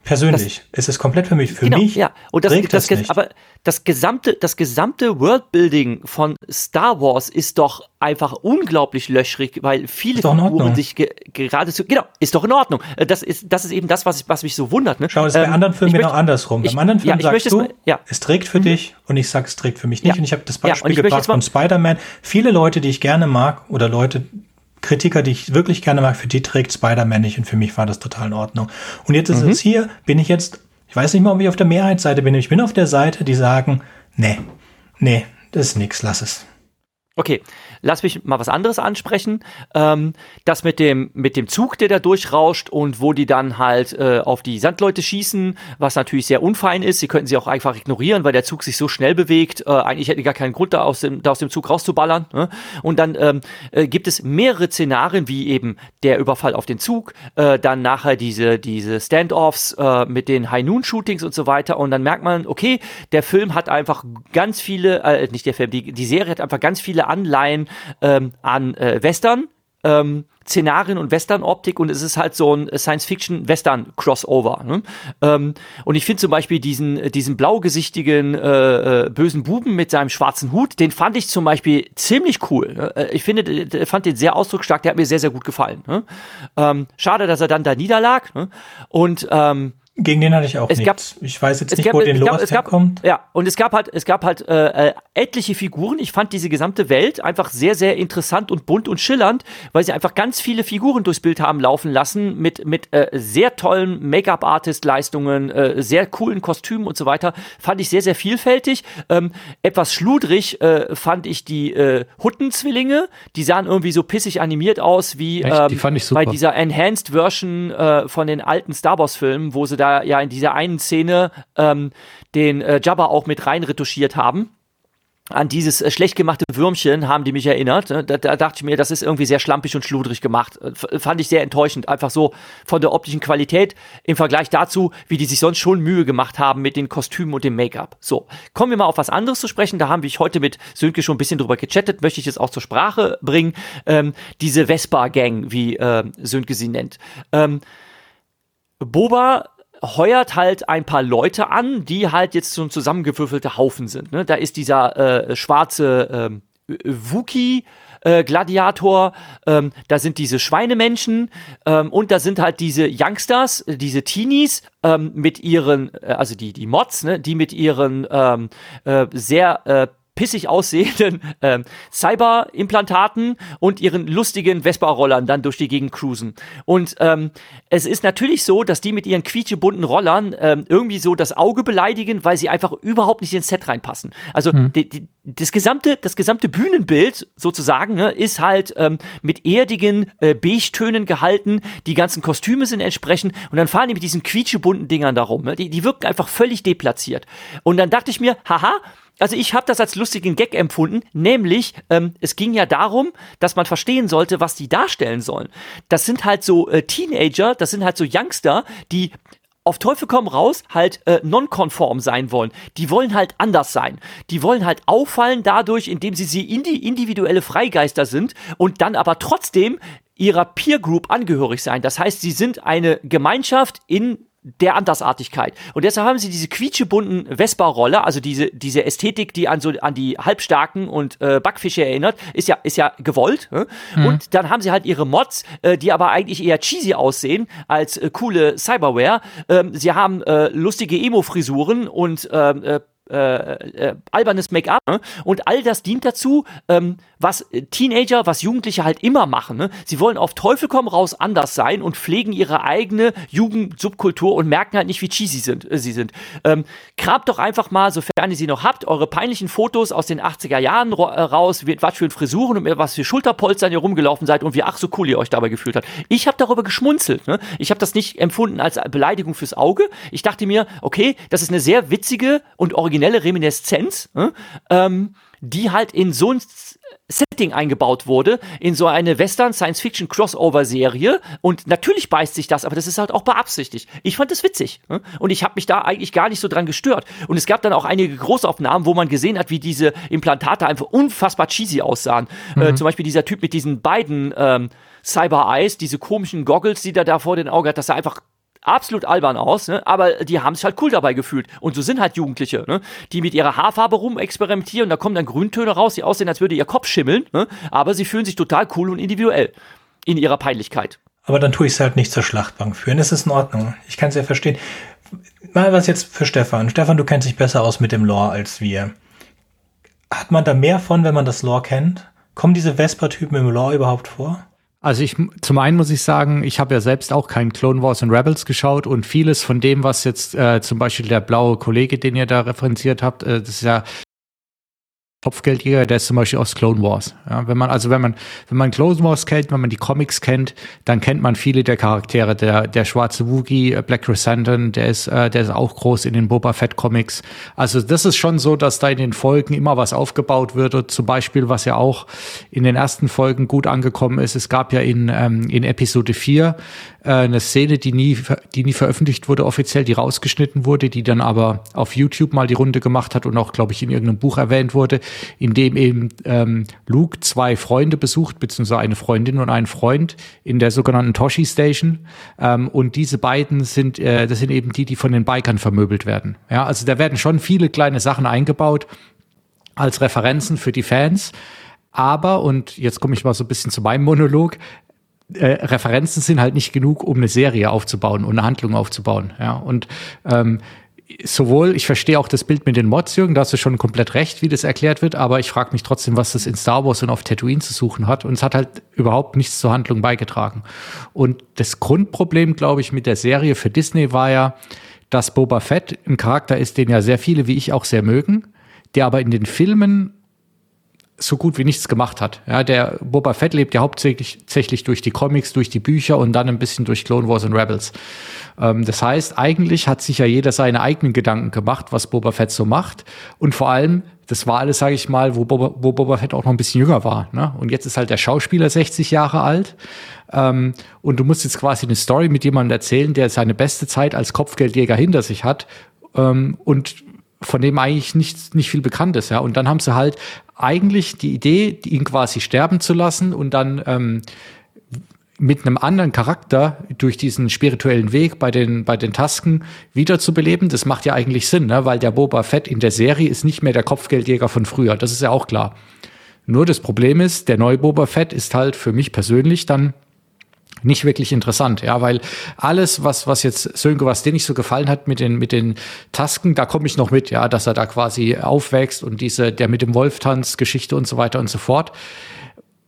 Persönlich. Das, es ist komplett für mich. Für genau, mich. Ja. Und das, das, das aber das gesamte, das gesamte Worldbuilding von Star Wars ist doch einfach unglaublich löchrig, weil viele Figuren sich ge geradezu, genau, ist doch in Ordnung. Äh, das ist, das ist eben das, was, was mich so wundert. Ne? Schau, es ähm, bei anderen Filmen genau andersrum. Ich, Beim anderen Film ja, sagst du, mal, ja. es trägt für mhm. dich und ich sag, es trägt für mich nicht. Ja. Und ich habe das Beispiel gebracht von Spider-Man. Viele Leute, die ich gerne mag oder Leute, Kritiker, die ich wirklich gerne mag, für die trägt Spider-Man nicht und für mich war das total in Ordnung. Und jetzt ist mhm. es hier, bin ich jetzt, ich weiß nicht mal, ob ich auf der Mehrheitsseite bin, ich bin auf der Seite, die sagen, nee, nee, das ist nix, lass es. Okay, lass mich mal was anderes ansprechen. Ähm, das mit dem, mit dem Zug, der da durchrauscht und wo die dann halt äh, auf die Sandleute schießen, was natürlich sehr unfein ist. Sie könnten sie auch einfach ignorieren, weil der Zug sich so schnell bewegt. Äh, eigentlich hätten die gar keinen Grund, da aus dem, da aus dem Zug rauszuballern. Ne? Und dann ähm, äh, gibt es mehrere Szenarien, wie eben der Überfall auf den Zug, äh, dann nachher diese, diese Standoffs äh, mit den High-Noon-Shootings und so weiter. Und dann merkt man, okay, der Film hat einfach ganz viele, äh, nicht der Film, die, die Serie hat einfach ganz viele Anleihen ähm, an äh, Western. Ähm, Szenarien und Western-Optik und es ist halt so ein Science-Fiction-Western-Crossover. Ne? Ähm, und ich finde zum Beispiel diesen, diesen blaugesichtigen äh, äh, bösen Buben mit seinem schwarzen Hut, den fand ich zum Beispiel ziemlich cool. Ne? Äh, ich finde, fand den sehr ausdrucksstark, der hat mir sehr, sehr gut gefallen. Ne? Ähm, schade, dass er dann da niederlag. Ne? Und ähm, gegen den hatte ich auch es nichts. Gab, ich weiß jetzt nicht, gab, wo den Loras herkommt. Ja, und es gab halt, es gab halt äh, äh, etliche Figuren. Ich fand diese gesamte Welt einfach sehr, sehr interessant und bunt und schillernd, weil sie einfach ganz viele Figuren durchs Bild haben laufen lassen mit, mit äh, sehr tollen Make-up-Artist-Leistungen, äh, sehr coolen Kostümen und so weiter. Fand ich sehr, sehr vielfältig. Ähm, etwas schludrig äh, fand ich die äh, Huttenzwillinge. Die sahen irgendwie so pissig animiert aus wie ähm, die fand ich super. bei dieser Enhanced Version äh, von den alten Star Wars-Filmen, wo sie da da ja in dieser einen Szene ähm, den äh, Jabba auch mit rein retuschiert haben an dieses äh, schlecht gemachte Würmchen haben die mich erinnert. Da, da, dachte ich mir, das ist irgendwie sehr schlampig und schludrig gemacht. F fand ich sehr enttäuschend. Einfach so von der optischen Qualität im Vergleich dazu, wie die sich sonst schon Mühe gemacht haben mit den Kostümen und dem Make-up. So, kommen wir mal auf was anderes zu sprechen. Da haben wir heute mit Sönke schon ein bisschen drüber gechattet, möchte ich jetzt auch zur Sprache bringen. Ähm, diese Vespa-Gang, wie äh, Sönke sie nennt. Ähm, Boba heuert halt ein paar Leute an, die halt jetzt so ein zusammengewürfelter Haufen sind. Ne? Da ist dieser äh, schwarze äh, Wookie. Äh, Gladiator, ähm, da sind diese Schweinemenschen ähm, und da sind halt diese Youngsters, diese Teenies ähm, mit ihren, äh, also die, die Mods, ne, die mit ihren ähm, äh, sehr äh, pissig aussehenden ähm, Cyber-Implantaten und ihren lustigen Vespa-Rollern dann durch die Gegend cruisen. Und ähm, es ist natürlich so, dass die mit ihren quietschebunten Rollern ähm, irgendwie so das Auge beleidigen, weil sie einfach überhaupt nicht ins Set reinpassen. Also hm. die, die, das gesamte, das gesamte Bühnenbild sozusagen ne, ist halt ähm, mit erdigen äh, Beige-Tönen gehalten. Die ganzen Kostüme sind entsprechend und dann fahren die mit diesen quietschebunten Dingern darum. Ne? Die, die wirken einfach völlig deplatziert. Und dann dachte ich mir, haha, also ich habe das als lustigen Gag empfunden, nämlich ähm, es ging ja darum, dass man verstehen sollte, was die darstellen sollen. Das sind halt so äh, Teenager, das sind halt so Youngster, die auf Teufel komm raus halt äh, nonkonform sein wollen. Die wollen halt anders sein. Die wollen halt auffallen dadurch, indem sie sie indi individuelle Freigeister sind und dann aber trotzdem ihrer Peer Group angehörig sein. Das heißt, sie sind eine Gemeinschaft in der Andersartigkeit. Und deshalb haben sie diese quietschebunten Vespa-Roller, also diese, diese Ästhetik, die an so an die Halbstarken und äh, Backfische erinnert, ist ja, ist ja gewollt. Äh? Mhm. Und dann haben sie halt ihre Mods, äh, die aber eigentlich eher cheesy aussehen als äh, coole Cyberware. Ähm, sie haben äh, lustige Emo-Frisuren und ähm, äh, äh, äh, albernes Make-up. Ne? Und all das dient dazu, ähm, was Teenager, was Jugendliche halt immer machen. Ne? Sie wollen auf Teufel komm raus anders sein und pflegen ihre eigene Jugendsubkultur und merken halt nicht, wie cheesy sind, äh, sie sind. Ähm, kramt doch einfach mal, sofern ihr sie noch habt, eure peinlichen Fotos aus den 80er Jahren äh, raus, was für Frisuren und was für Schulterpolstern ihr rumgelaufen seid und wie ach so cool ihr euch dabei gefühlt habt. Ich habe darüber geschmunzelt. Ne? Ich habe das nicht empfunden als Beleidigung fürs Auge. Ich dachte mir, okay, das ist eine sehr witzige und originelle Reminiszenz, ne? ähm, die halt in so ein Setting eingebaut wurde, in so eine Western-Science-Fiction-Crossover-Serie. Und natürlich beißt sich das, aber das ist halt auch beabsichtigt. Ich fand das witzig. Ne? Und ich habe mich da eigentlich gar nicht so dran gestört. Und es gab dann auch einige Großaufnahmen, wo man gesehen hat, wie diese Implantate einfach unfassbar cheesy aussahen. Äh, mhm. Äh, zum Beispiel dieser Typ mit diesen beiden ähm, Cyber-Eyes, diese komischen Goggles, die der da vor den Augen hat, das sah einfach absolut albern aus, ne? aber die haben sich halt cool dabei gefühlt. Und so sind halt Jugendliche, ne? die mit ihrer Haarfarbe rumexperimentieren. Da kommen dann Grüntöne raus, die aussehen, als würde ihr Kopf schimmeln. Ne? Aber sie fühlen sich total cool und individuell in ihrer Peinlichkeit. Aber dann tue ich es halt nicht zur Schlachtbank führen. Es ist in Ordnung. Ich kann es ja verstehen. Mal was jetzt für Stefan. Stefan, du kennst dich besser aus mit dem Lore als wir. Hat man da mehr von, wenn man das Lore kennt? Kommen diese Vesper-Typen im Lore überhaupt vor? Also ich zum einen muss ich sagen, ich habe ja selbst auch kein Clone Wars und Rebels geschaut und vieles von dem, was jetzt äh, zum Beispiel der blaue Kollege, den ihr da referenziert habt, äh, das ist ja Kopfgeldjäger, der ist zum Beispiel aus Clone Wars. Ja, wenn man, also wenn man, wenn man Clone Wars kennt, wenn man die Comics kennt, dann kennt man viele der Charaktere. Der, der schwarze Woogie, äh, Black Chrysanthemum, der ist, äh, der ist auch groß in den Boba Fett Comics. Also das ist schon so, dass da in den Folgen immer was aufgebaut wird. Und zum Beispiel, was ja auch in den ersten Folgen gut angekommen ist, es gab ja in, ähm, in Episode 4 äh, eine Szene, die nie, die nie veröffentlicht wurde offiziell, die rausgeschnitten wurde, die dann aber auf YouTube mal die Runde gemacht hat und auch, glaube ich, in irgendeinem Buch erwähnt wurde, in dem eben ähm, Luke zwei Freunde besucht, beziehungsweise eine Freundin und einen Freund in der sogenannten Toshi Station. Ähm, und diese beiden sind, äh, das sind eben die, die von den Bikern vermöbelt werden. Ja, also da werden schon viele kleine Sachen eingebaut als Referenzen für die Fans. Aber, und jetzt komme ich mal so ein bisschen zu meinem Monolog, äh, Referenzen sind halt nicht genug, um eine Serie aufzubauen und eine Handlung aufzubauen. Ja, und ähm, sowohl, ich verstehe auch das Bild mit den Mods, Jürgen, da hast du schon komplett recht, wie das erklärt wird, aber ich frage mich trotzdem, was das in Star Wars und auf Tatooine zu suchen hat. Und es hat halt überhaupt nichts zur Handlung beigetragen. Und das Grundproblem, glaube ich, mit der Serie für Disney war ja, dass Boba Fett ein Charakter ist, den ja sehr viele wie ich auch sehr mögen, der aber in den Filmen so gut wie nichts gemacht hat. Ja, der Boba Fett lebt ja hauptsächlich durch die Comics, durch die Bücher und dann ein bisschen durch Clone Wars und Rebels. Ähm, das heißt, eigentlich hat sich ja jeder seine eigenen Gedanken gemacht, was Boba Fett so macht. Und vor allem, das war alles, sage ich mal, wo Boba, wo Boba Fett auch noch ein bisschen jünger war. Ne? Und jetzt ist halt der Schauspieler 60 Jahre alt. Ähm, und du musst jetzt quasi eine Story mit jemandem erzählen, der seine beste Zeit als Kopfgeldjäger hinter sich hat. Ähm, und von dem eigentlich nicht, nicht viel bekannt ist, ja. Und dann haben sie halt eigentlich die Idee, ihn quasi sterben zu lassen und dann ähm, mit einem anderen Charakter durch diesen spirituellen Weg bei den, bei den Tasken wiederzubeleben, das macht ja eigentlich Sinn, ne? weil der Boba Fett in der Serie ist nicht mehr der Kopfgeldjäger von früher. Das ist ja auch klar. Nur das Problem ist, der neue Boba Fett ist halt für mich persönlich dann nicht wirklich interessant, ja, weil alles, was, was jetzt Sönke, was dir nicht so gefallen hat mit den, mit den Tasken, da komme ich noch mit, ja, dass er da quasi aufwächst und diese, der mit dem Wolftanz, Geschichte und so weiter und so fort.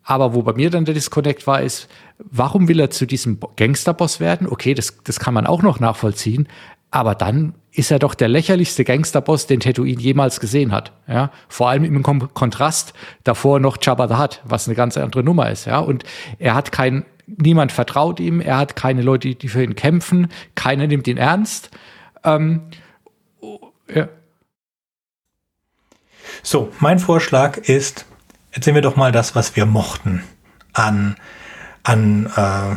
Aber wo bei mir dann der Disconnect war, ist, warum will er zu diesem Gangsterboss werden? Okay, das, das kann man auch noch nachvollziehen. Aber dann ist er doch der lächerlichste Gangsterboss, den Tatooine jemals gesehen hat. Ja, vor allem im Kontrast davor noch Jabba the Hutt, was eine ganz andere Nummer ist. Ja, und er hat kein niemand vertraut ihm, er hat keine Leute, die für ihn kämpfen, keiner nimmt ihn ernst. Ähm, ja. So, mein Vorschlag ist, erzählen wir doch mal das, was wir mochten an, an äh,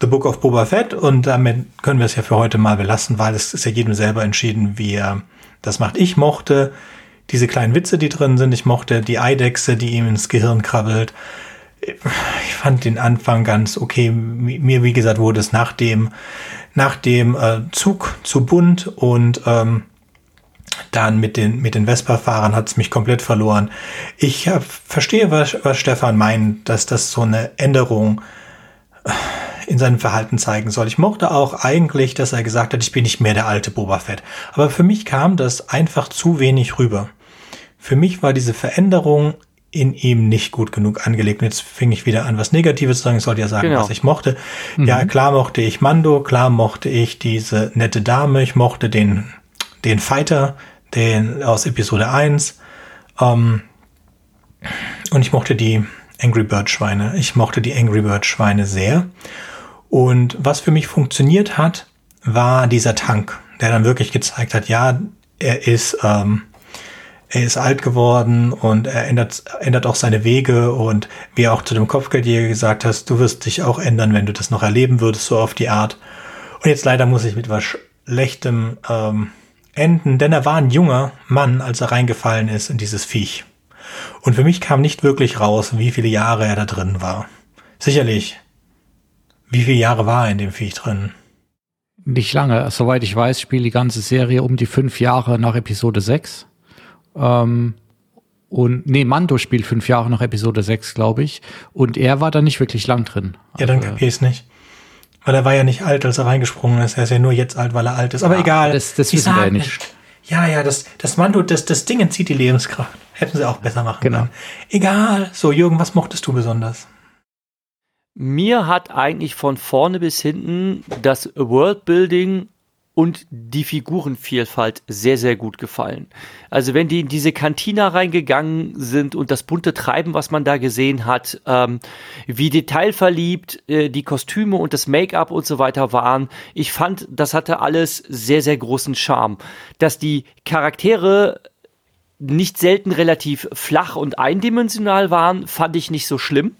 The Book of Boba Fett und damit können wir es ja für heute mal belassen, weil es ist ja jedem selber entschieden, wie er das macht. Ich mochte diese kleinen Witze, die drin sind. Ich mochte die Eidechse, die ihm ins Gehirn krabbelt ich fand den Anfang ganz okay. Mir, wie gesagt, wurde es nach dem, nach dem äh, Zug zu bunt und ähm, dann mit den, mit den Vespa-Fahrern hat es mich komplett verloren. Ich hab, verstehe, was, was Stefan meint, dass das so eine Änderung äh, in seinem Verhalten zeigen soll. Ich mochte auch eigentlich, dass er gesagt hat, ich bin nicht mehr der alte Boba Fett. Aber für mich kam das einfach zu wenig rüber. Für mich war diese Veränderung in ihm nicht gut genug angelegt. Und jetzt fing ich wieder an, was Negatives zu sagen. Ich sollte ja sagen, genau. was ich mochte. Mhm. Ja, klar mochte ich Mando, klar mochte ich diese nette Dame, ich mochte den, den Fighter, den aus Episode 1. Ähm, und ich mochte die Angry Bird Schweine. Ich mochte die Angry Bird Schweine sehr. Und was für mich funktioniert hat, war dieser Tank, der dann wirklich gezeigt hat, ja, er ist, ähm, er ist alt geworden und er ändert, ändert auch seine Wege und wie er auch zu dem Kopfgeldjäger gesagt hast, du wirst dich auch ändern, wenn du das noch erleben würdest, so auf die Art. Und jetzt leider muss ich mit was Schlechtem ähm, enden, denn er war ein junger Mann, als er reingefallen ist in dieses Viech. Und für mich kam nicht wirklich raus, wie viele Jahre er da drin war. Sicherlich. Wie viele Jahre war er in dem Viech drin? Nicht lange. Soweit ich weiß, spielt die ganze Serie um die fünf Jahre nach Episode 6. Ähm, und nee, Mando spielt fünf Jahre nach Episode 6, glaube ich. Und er war da nicht wirklich lang drin. Ja, dann also, kapier ich's nicht. Weil er war ja nicht alt, als er reingesprungen ist. Er ist ja nur jetzt alt, weil er alt ist. Aber ja, egal. Das, das wissen wir ja nicht. Ja, ja, das, das Mando, das, das Ding entzieht die Lebenskraft. Hätten sie auch besser machen genau. können. Egal. So, Jürgen, was mochtest du besonders? Mir hat eigentlich von vorne bis hinten das Worldbuilding und die Figurenvielfalt sehr, sehr gut gefallen. Also wenn die in diese Kantina reingegangen sind und das bunte Treiben, was man da gesehen hat, ähm, wie detailverliebt äh, die Kostüme und das Make-up und so weiter waren, ich fand, das hatte alles sehr, sehr großen Charme. Dass die Charaktere nicht selten relativ flach und eindimensional waren, fand ich nicht so schlimm.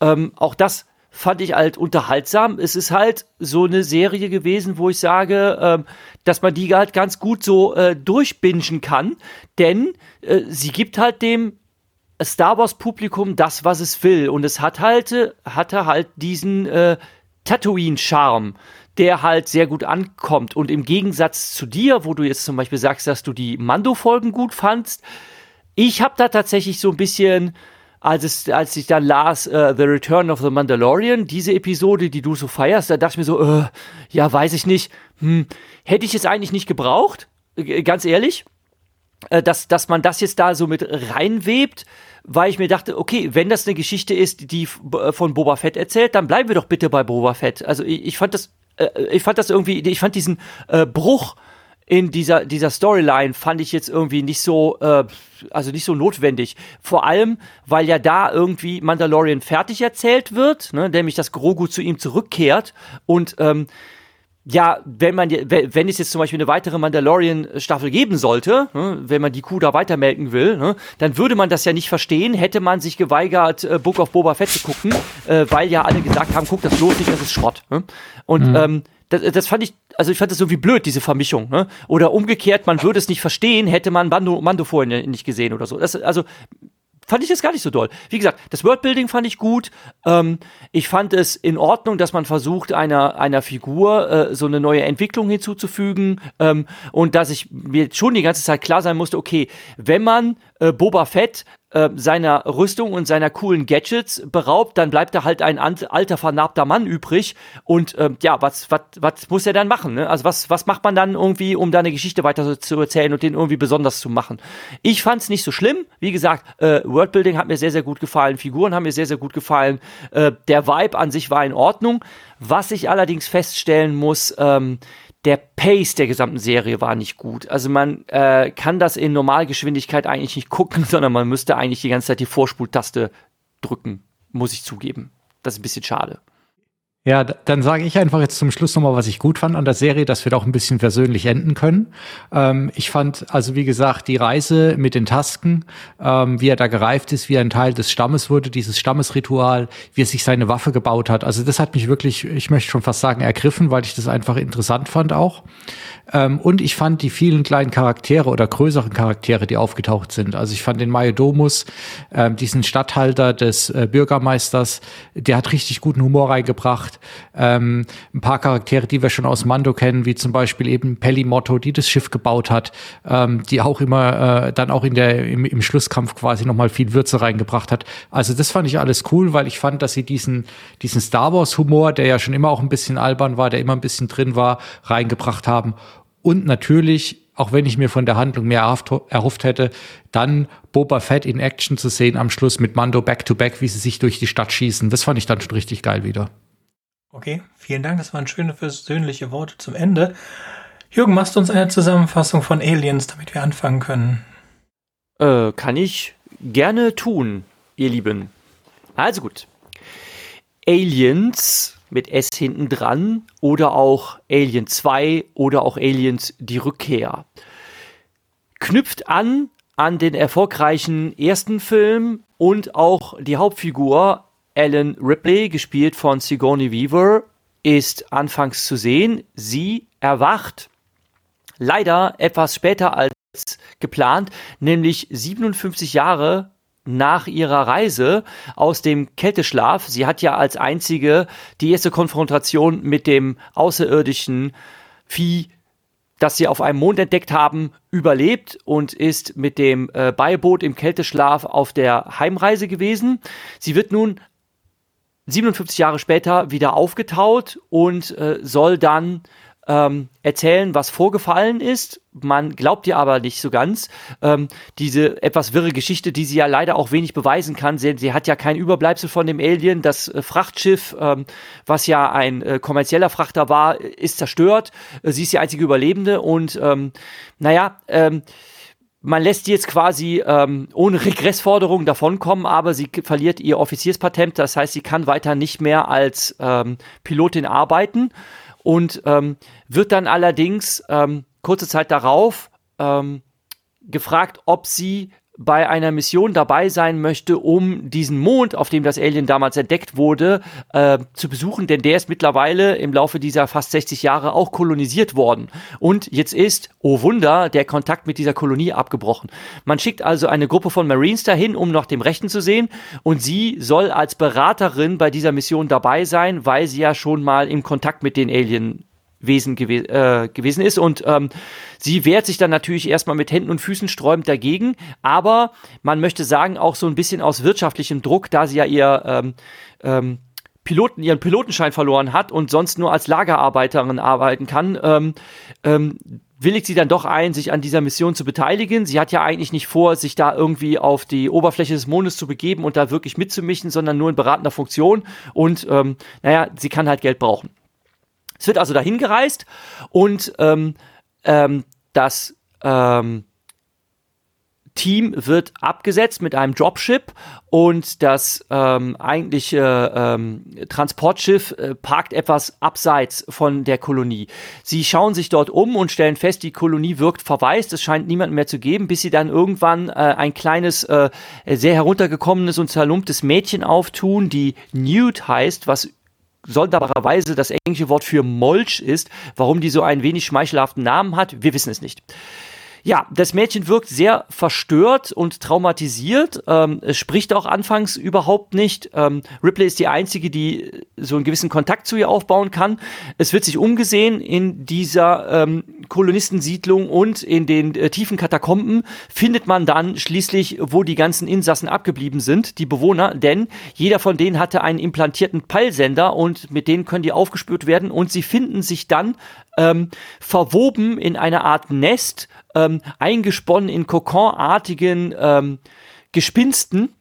Ähm, auch das fand ich halt unterhaltsam. Es ist halt so eine Serie gewesen, wo ich sage, ähm, dass man die halt ganz gut so äh, durchbingen kann, denn äh, sie gibt halt dem Star Wars Publikum das, was es will und es hat halt äh, hatte halt diesen äh, Tatooine Charme der halt sehr gut ankommt. Und im Gegensatz zu dir, wo du jetzt zum Beispiel sagst, dass du die Mando-Folgen gut fandst, ich habe da tatsächlich so ein bisschen, als, es, als ich dann las uh, The Return of the Mandalorian, diese Episode, die du so feierst, da dachte ich mir so, äh, ja, weiß ich nicht, hm, hätte ich jetzt eigentlich nicht gebraucht, ganz ehrlich, äh, dass, dass man das jetzt da so mit reinwebt, weil ich mir dachte, okay, wenn das eine Geschichte ist, die von Boba Fett erzählt, dann bleiben wir doch bitte bei Boba Fett. Also ich, ich fand das äh, ich fand das irgendwie, ich fand diesen äh, Bruch in dieser, dieser Storyline fand ich jetzt irgendwie nicht so, äh, also nicht so notwendig. Vor allem, weil ja da irgendwie Mandalorian fertig erzählt wird, ne, nämlich dass Grogu zu ihm zurückkehrt und ähm, ja, wenn man, wenn es jetzt zum Beispiel eine weitere Mandalorian-Staffel geben sollte, ne, wenn man die Kuh da weitermelken will, ne, dann würde man das ja nicht verstehen, hätte man sich geweigert, äh, Book of Boba Fett zu gucken, äh, weil ja alle gesagt haben, guck das bloß nicht, das ist Schrott. Ne? Und mhm. ähm, das, das fand ich, also ich fand das irgendwie blöd, diese Vermischung. Ne? Oder umgekehrt, man würde es nicht verstehen, hätte man Mando, Mando vorher nicht gesehen oder so. Das, also fand ich das gar nicht so doll. Wie gesagt, das Worldbuilding fand ich gut. Ähm, ich fand es in Ordnung, dass man versucht, einer, einer Figur äh, so eine neue Entwicklung hinzuzufügen. Ähm, und dass ich mir schon die ganze Zeit klar sein musste, okay, wenn man äh, Boba Fett äh, seiner Rüstung und seiner coolen Gadgets beraubt, dann bleibt da halt ein alter, vernarbter Mann übrig. Und ähm, ja, was, was, was muss er dann machen? Ne? Also was, was macht man dann irgendwie, um da eine Geschichte weiter zu erzählen und den irgendwie besonders zu machen? Ich fand es nicht so schlimm. Wie gesagt, äh, Worldbuilding hat mir sehr, sehr gut gefallen. Figuren haben mir sehr, sehr gut gefallen. Äh, der Vibe an sich war in Ordnung. Was ich allerdings feststellen muss, ähm, der Pace der gesamten Serie war nicht gut. Also man äh, kann das in Normalgeschwindigkeit eigentlich nicht gucken, sondern man müsste eigentlich die ganze Zeit die Vorspultaste drücken, muss ich zugeben. Das ist ein bisschen schade. Ja, dann sage ich einfach jetzt zum Schluss nochmal, was ich gut fand an der Serie, dass wir da auch ein bisschen versöhnlich enden können. Ähm, ich fand, also wie gesagt, die Reise mit den Tasken, ähm, wie er da gereift ist, wie er ein Teil des Stammes wurde, dieses Stammesritual, wie er sich seine Waffe gebaut hat. Also das hat mich wirklich, ich möchte schon fast sagen, ergriffen, weil ich das einfach interessant fand auch. Ähm, und ich fand die vielen kleinen Charaktere oder größeren Charaktere, die aufgetaucht sind. Also ich fand den Majodomus, ähm, diesen Statthalter des äh, Bürgermeisters, der hat richtig guten Humor reingebracht reingebracht. Ähm, ein paar Charaktere, die wir schon aus Mando kennen, wie zum Beispiel eben Motto, die das Schiff gebaut hat, ähm, die auch immer äh, dann auch in der im, im Schlusskampf quasi nochmal viel Würze reingebracht hat. Also das fand ich alles cool, weil ich fand, dass sie diesen diesen Star Wars Humor, der ja schon immer auch ein bisschen albern war, der immer ein bisschen drin war, reingebracht haben. Und natürlich auch wenn ich mir von der Handlung mehr erhofft hätte, dann Boba Fett in Action zu sehen am Schluss mit Mando back-to-back, -back, wie sie sich durch die Stadt schießen. Das fand ich dann schon richtig geil wieder. Okay, vielen Dank. Das waren schöne persönliche Worte zum Ende. Jürgen, machst du uns eine Zusammenfassung von Aliens, damit wir anfangen können? Äh, kann ich gerne tun, ihr Lieben. Also gut. Aliens mit S hinten dran oder auch Alien 2 oder auch Aliens die Rückkehr. Knüpft an an den erfolgreichen ersten Film und auch die Hauptfigur Ellen Ripley, gespielt von Sigourney Weaver, ist anfangs zu sehen. Sie erwacht leider etwas später als geplant, nämlich 57 Jahre nach ihrer Reise aus dem Kälteschlaf. Sie hat ja als einzige die erste Konfrontation mit dem außerirdischen Vieh, das sie auf einem Mond entdeckt haben, überlebt und ist mit dem äh, Beiboot im Kälteschlaf auf der Heimreise gewesen. Sie wird nun 57 Jahre später wieder aufgetaut und äh, soll dann ähm, erzählen, was vorgefallen ist. Man glaubt ihr aber nicht so ganz. Ähm, diese etwas wirre Geschichte, die sie ja leider auch wenig beweisen kann. Sie, sie hat ja kein Überbleibsel von dem Alien. Das äh, Frachtschiff, ähm, was ja ein äh, kommerzieller Frachter war, ist zerstört. Äh, sie ist die einzige Überlebende und ähm, naja, ähm, man lässt sie jetzt quasi ähm, ohne Regressforderungen davonkommen, aber sie verliert ihr Offizierspatent. Das heißt, sie kann weiter nicht mehr als ähm, Pilotin arbeiten und ähm, wird dann allerdings ähm, kurze Zeit darauf ähm, gefragt, ob sie bei einer Mission dabei sein möchte, um diesen Mond, auf dem das Alien damals entdeckt wurde, äh, zu besuchen, denn der ist mittlerweile im Laufe dieser fast 60 Jahre auch kolonisiert worden. Und jetzt ist, oh Wunder, der Kontakt mit dieser Kolonie abgebrochen. Man schickt also eine Gruppe von Marines dahin, um nach dem Rechten zu sehen, und sie soll als Beraterin bei dieser Mission dabei sein, weil sie ja schon mal im Kontakt mit den Alien Wesen gew äh, gewesen ist. Und ähm, sie wehrt sich dann natürlich erstmal mit Händen und Füßen sträubend dagegen, aber man möchte sagen, auch so ein bisschen aus wirtschaftlichem Druck, da sie ja ihr ähm, ähm, Piloten, ihren Pilotenschein verloren hat und sonst nur als Lagerarbeiterin arbeiten kann, ähm, ähm, willigt sie dann doch ein, sich an dieser Mission zu beteiligen. Sie hat ja eigentlich nicht vor, sich da irgendwie auf die Oberfläche des Mondes zu begeben und da wirklich mitzumischen, sondern nur in beratender Funktion. Und ähm, naja, sie kann halt Geld brauchen. Es wird also dahin gereist und ähm, ähm, das ähm, Team wird abgesetzt mit einem Dropship und das ähm, eigentliche ähm, Transportschiff äh, parkt etwas abseits von der Kolonie. Sie schauen sich dort um und stellen fest, die Kolonie wirkt verwaist, es scheint niemanden mehr zu geben, bis sie dann irgendwann äh, ein kleines, äh, sehr heruntergekommenes und zerlumptes Mädchen auftun, die Newt heißt, was sonderbarerweise das englische Wort für Molch ist. Warum die so einen wenig schmeichelhaften Namen hat, wir wissen es nicht. Ja, das Mädchen wirkt sehr verstört und traumatisiert. Ähm, es spricht auch anfangs überhaupt nicht. Ähm, Ripley ist die einzige, die so einen gewissen Kontakt zu ihr aufbauen kann. Es wird sich umgesehen in dieser ähm, Kolonistensiedlung und in den äh, tiefen Katakomben findet man dann schließlich, wo die ganzen Insassen abgeblieben sind, die Bewohner, denn jeder von denen hatte einen implantierten Peilsender und mit denen können die aufgespürt werden und sie finden sich dann ähm, verwoben in eine Art Nest, ähm, eingesponnen in kokonartigen ähm, Gespinsten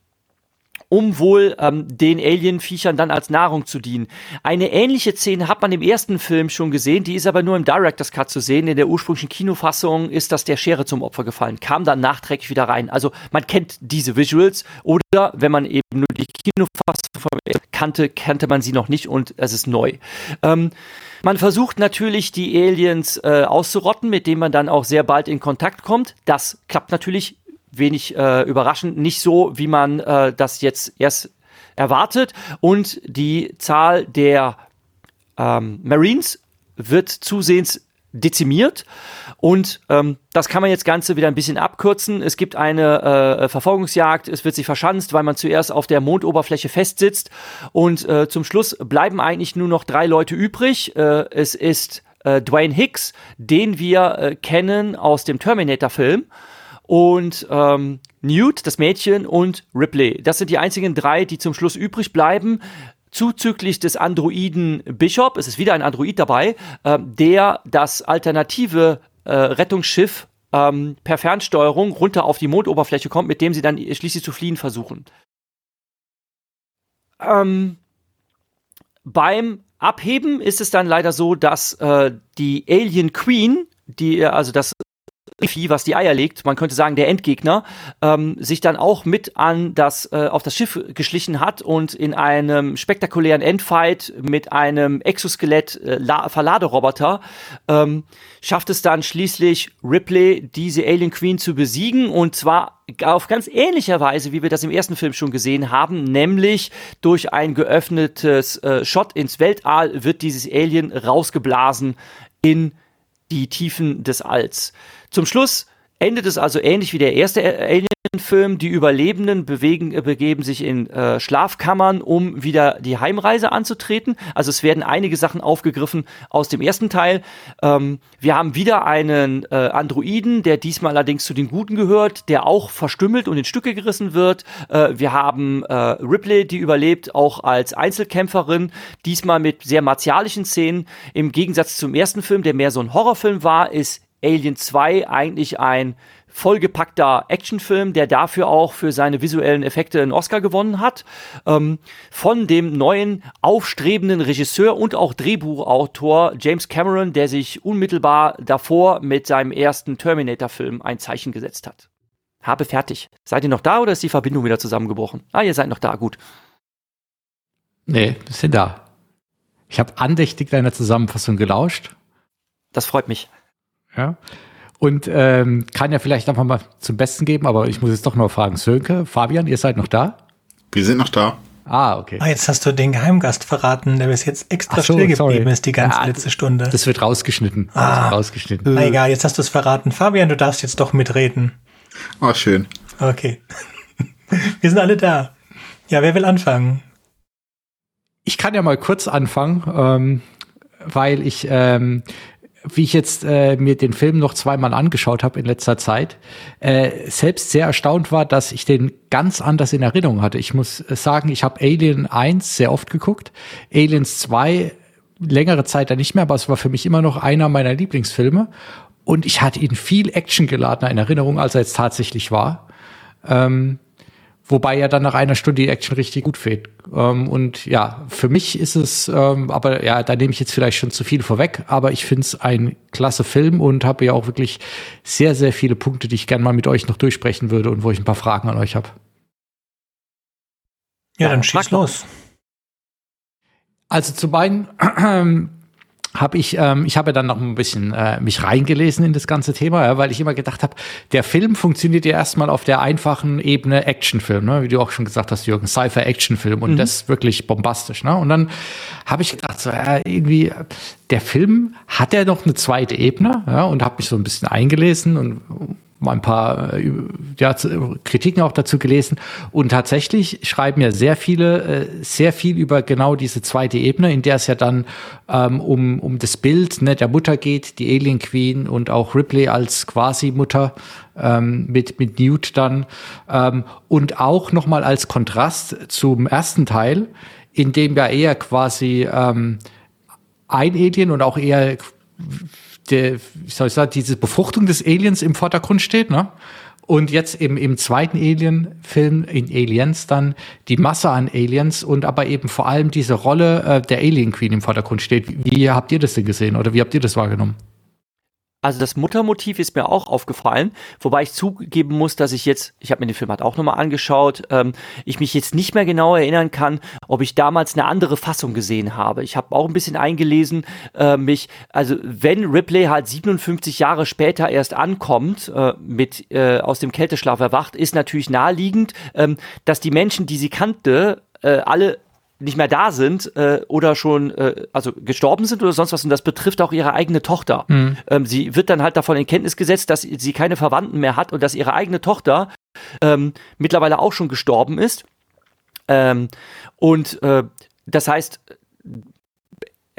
um wohl ähm, den Alien-Viechern dann als Nahrung zu dienen. Eine ähnliche Szene hat man im ersten Film schon gesehen, die ist aber nur im Director's Cut zu sehen. In der ursprünglichen Kinofassung ist das der Schere zum Opfer gefallen, kam dann nachträglich wieder rein. Also man kennt diese Visuals oder wenn man eben nur die Kinofassung kannte, kannte man sie noch nicht und es ist neu. Ähm, man versucht natürlich, die Aliens äh, auszurotten, mit denen man dann auch sehr bald in Kontakt kommt. Das klappt natürlich wenig äh, überraschend, nicht so, wie man äh, das jetzt erst erwartet. Und die Zahl der ähm, Marines wird zusehends dezimiert. Und ähm, das kann man jetzt Ganze wieder ein bisschen abkürzen. Es gibt eine äh, Verfolgungsjagd, es wird sich verschanzt, weil man zuerst auf der Mondoberfläche festsitzt. Und äh, zum Schluss bleiben eigentlich nur noch drei Leute übrig. Äh, es ist äh, Dwayne Hicks, den wir äh, kennen aus dem Terminator-Film. Und ähm, Newt, das Mädchen, und Ripley. Das sind die einzigen drei, die zum Schluss übrig bleiben zuzüglich des Androiden Bishop, es ist wieder ein Android dabei, äh, der das alternative äh, Rettungsschiff ähm, per Fernsteuerung runter auf die Mondoberfläche kommt, mit dem sie dann schließlich zu fliehen versuchen. Ähm, beim Abheben ist es dann leider so, dass äh, die Alien Queen, die also das Vieh, was die Eier legt, man könnte sagen der Endgegner, ähm, sich dann auch mit an das äh, auf das Schiff geschlichen hat und in einem spektakulären Endfight mit einem Exoskelett äh, Verladeroboter ähm, schafft es dann schließlich Ripley diese Alien Queen zu besiegen und zwar auf ganz ähnlicher Weise, wie wir das im ersten Film schon gesehen haben, nämlich durch ein geöffnetes äh, Shot ins Weltall wird dieses Alien rausgeblasen in die Tiefen des Alls. Zum Schluss endet es also ähnlich wie der erste Alien-Film. Die Überlebenden bewegen, äh, begeben sich in äh, Schlafkammern, um wieder die Heimreise anzutreten. Also es werden einige Sachen aufgegriffen aus dem ersten Teil. Ähm, wir haben wieder einen äh, Androiden, der diesmal allerdings zu den Guten gehört, der auch verstümmelt und in Stücke gerissen wird. Äh, wir haben äh, Ripley, die überlebt, auch als Einzelkämpferin, diesmal mit sehr martialischen Szenen. Im Gegensatz zum ersten Film, der mehr so ein Horrorfilm war, ist Alien 2 eigentlich ein vollgepackter Actionfilm, der dafür auch für seine visuellen Effekte einen Oscar gewonnen hat. Ähm, von dem neuen aufstrebenden Regisseur und auch Drehbuchautor James Cameron, der sich unmittelbar davor mit seinem ersten Terminator-Film ein Zeichen gesetzt hat. Habe fertig. Seid ihr noch da oder ist die Verbindung wieder zusammengebrochen? Ah, ihr seid noch da, gut. Nee, wir sind da. Ich habe andächtig deiner Zusammenfassung gelauscht. Das freut mich. Ja. Und ähm, kann ja vielleicht einfach mal zum Besten geben, aber ich muss jetzt doch noch fragen, Sönke, Fabian, ihr seid noch da? Wir sind noch da. Ah, okay. Ah, jetzt hast du den Geheimgast verraten, der bis jetzt extra so, still geblieben sorry. ist die ganze ja, letzte Stunde. Das wird rausgeschnitten. Ah, wird rausgeschnitten. Na egal, jetzt hast du es verraten. Fabian, du darfst jetzt doch mitreden. Ah, oh, schön. Okay. Wir sind alle da. Ja, wer will anfangen? Ich kann ja mal kurz anfangen, ähm, weil ich ähm, wie ich jetzt äh, mir den Film noch zweimal angeschaut habe in letzter Zeit, äh, selbst sehr erstaunt war, dass ich den ganz anders in Erinnerung hatte. Ich muss sagen, ich habe Alien 1 sehr oft geguckt, Aliens 2 längere Zeit dann nicht mehr, aber es war für mich immer noch einer meiner Lieblingsfilme. Und ich hatte ihn viel actiongeladener in Erinnerung, als er jetzt tatsächlich war. Ähm, Wobei ja dann nach einer Stunde die Action richtig gut fehlt. Ähm, und ja, für mich ist es, ähm, aber ja, da nehme ich jetzt vielleicht schon zu viel vorweg, aber ich finde es ein klasse Film und habe ja auch wirklich sehr, sehr viele Punkte, die ich gerne mal mit euch noch durchsprechen würde und wo ich ein paar Fragen an euch habe. Ja, dann schieß los. Also zu beiden habe ich, ähm, ich habe dann noch ein bisschen äh, mich reingelesen in das ganze Thema, ja, weil ich immer gedacht habe, der Film funktioniert ja erstmal auf der einfachen Ebene Actionfilm, ne? wie du auch schon gesagt hast, Jürgen, Sci-Fi-Actionfilm und mhm. das wirklich bombastisch. Ne? Und dann habe ich gedacht, so, äh, irgendwie, der Film hat ja noch eine zweite Ebene ja, und habe mich so ein bisschen eingelesen und ein paar äh, ja, Kritiken auch dazu gelesen. Und tatsächlich schreiben ja sehr viele äh, sehr viel über genau diese zweite Ebene, in der es ja dann ähm, um, um das Bild ne, der Mutter geht, die Alien Queen und auch Ripley als Quasi-Mutter ähm, mit, mit Newt dann. Ähm, und auch nochmal als Kontrast zum ersten Teil, in dem ja eher quasi ähm, ein Alien und auch eher der, wie soll ich sagen, diese Befruchtung des Aliens im Vordergrund steht, ne? Und jetzt im, im zweiten Alien-Film, in Aliens, dann die Masse an Aliens und aber eben vor allem diese Rolle äh, der Alien Queen im Vordergrund steht. Wie habt ihr das denn gesehen oder wie habt ihr das wahrgenommen? Also das Muttermotiv ist mir auch aufgefallen, wobei ich zugeben muss, dass ich jetzt, ich habe mir den Film halt auch nochmal angeschaut, ähm, ich mich jetzt nicht mehr genau erinnern kann, ob ich damals eine andere Fassung gesehen habe. Ich habe auch ein bisschen eingelesen, äh, mich, also wenn Ripley halt 57 Jahre später erst ankommt, äh, mit äh, aus dem Kälteschlaf erwacht, ist natürlich naheliegend, ähm, dass die Menschen, die sie kannte, äh, alle nicht mehr da sind äh, oder schon äh, also gestorben sind oder sonst was und das betrifft auch ihre eigene Tochter. Mhm. Ähm, sie wird dann halt davon in Kenntnis gesetzt, dass sie keine Verwandten mehr hat und dass ihre eigene Tochter ähm, mittlerweile auch schon gestorben ist. Ähm, und äh, das heißt,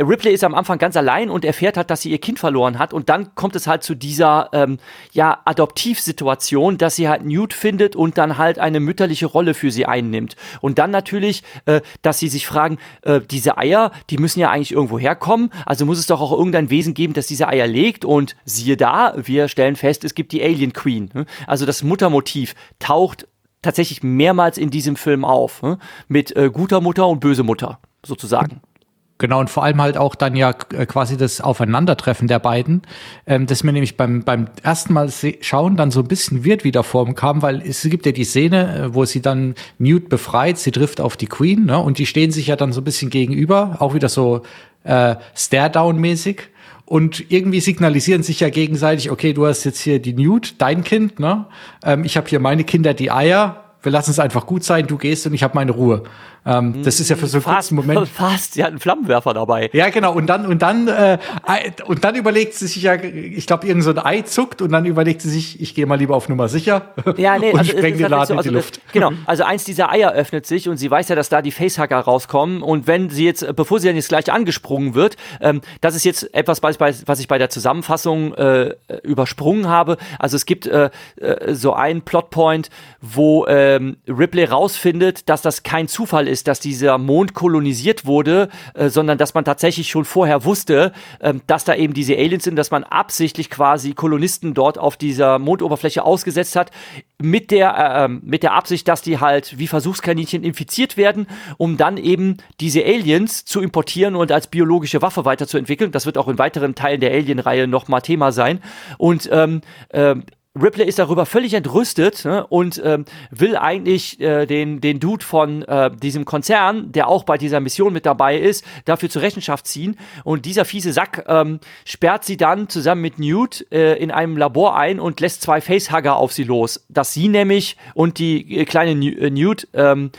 Ripley ist am Anfang ganz allein und erfährt halt, dass sie ihr Kind verloren hat und dann kommt es halt zu dieser ähm, ja Adoptivsituation, dass sie halt Newt findet und dann halt eine mütterliche Rolle für sie einnimmt und dann natürlich, äh, dass sie sich fragen, äh, diese Eier, die müssen ja eigentlich irgendwo herkommen, also muss es doch auch irgendein Wesen geben, das diese Eier legt und siehe da, wir stellen fest, es gibt die Alien Queen, ne? also das Muttermotiv taucht tatsächlich mehrmals in diesem Film auf, ne? mit äh, guter Mutter und böse Mutter sozusagen. Genau, und vor allem halt auch dann ja äh, quasi das Aufeinandertreffen der beiden, ähm, das mir nämlich beim, beim ersten Mal schauen dann so ein bisschen wird wieder vorkam, weil es gibt ja die Szene, äh, wo sie dann Newt befreit, sie trifft auf die Queen, ne, und die stehen sich ja dann so ein bisschen gegenüber, auch wieder so äh, Stare-Down-mäßig. Und irgendwie signalisieren sich ja gegenseitig, okay, du hast jetzt hier die Newt, dein Kind, ne? Ähm, ich habe hier meine Kinder, die Eier. Wir lassen es einfach gut sein, du gehst und ich habe meine Ruhe. Ähm, das ist ja für so einen fast, kurzen Moment. Fast, sie hat einen Flammenwerfer dabei. Ja, genau. Und dann, und dann, äh, und dann überlegt sie sich ja, ich glaube, irgend so ein Ei zuckt und dann überlegt sie sich, ich gehe mal lieber auf Nummer sicher ja, nee, und also spreng den Laden so, also in die Luft. Genau. Also eins dieser Eier öffnet sich und sie weiß ja, dass da die Facehacker rauskommen. Und wenn sie jetzt, bevor sie dann jetzt gleich angesprungen wird, ähm, das ist jetzt etwas, was ich bei der Zusammenfassung äh, übersprungen habe. Also es gibt äh, äh, so einen Plotpoint, wo ähm, Ripley rausfindet, dass das kein Zufall ist, dass dieser Mond kolonisiert wurde, äh, sondern dass man tatsächlich schon vorher wusste, äh, dass da eben diese Aliens sind, dass man absichtlich quasi Kolonisten dort auf dieser Mondoberfläche ausgesetzt hat, mit der, äh, ähm, mit der Absicht, dass die halt wie Versuchskaninchen infiziert werden, um dann eben diese Aliens zu importieren und als biologische Waffe weiterzuentwickeln. Das wird auch in weiteren Teilen der Alien-Reihe nochmal Thema sein. Und ähm, äh, Ripley ist darüber völlig entrüstet ne, und ähm, will eigentlich äh, den, den Dude von äh, diesem Konzern, der auch bei dieser Mission mit dabei ist, dafür zur Rechenschaft ziehen. Und dieser fiese Sack ähm, sperrt sie dann zusammen mit Newt äh, in einem Labor ein und lässt zwei Facehugger auf sie los. Dass sie nämlich und die äh, kleine äh, Newt ähm,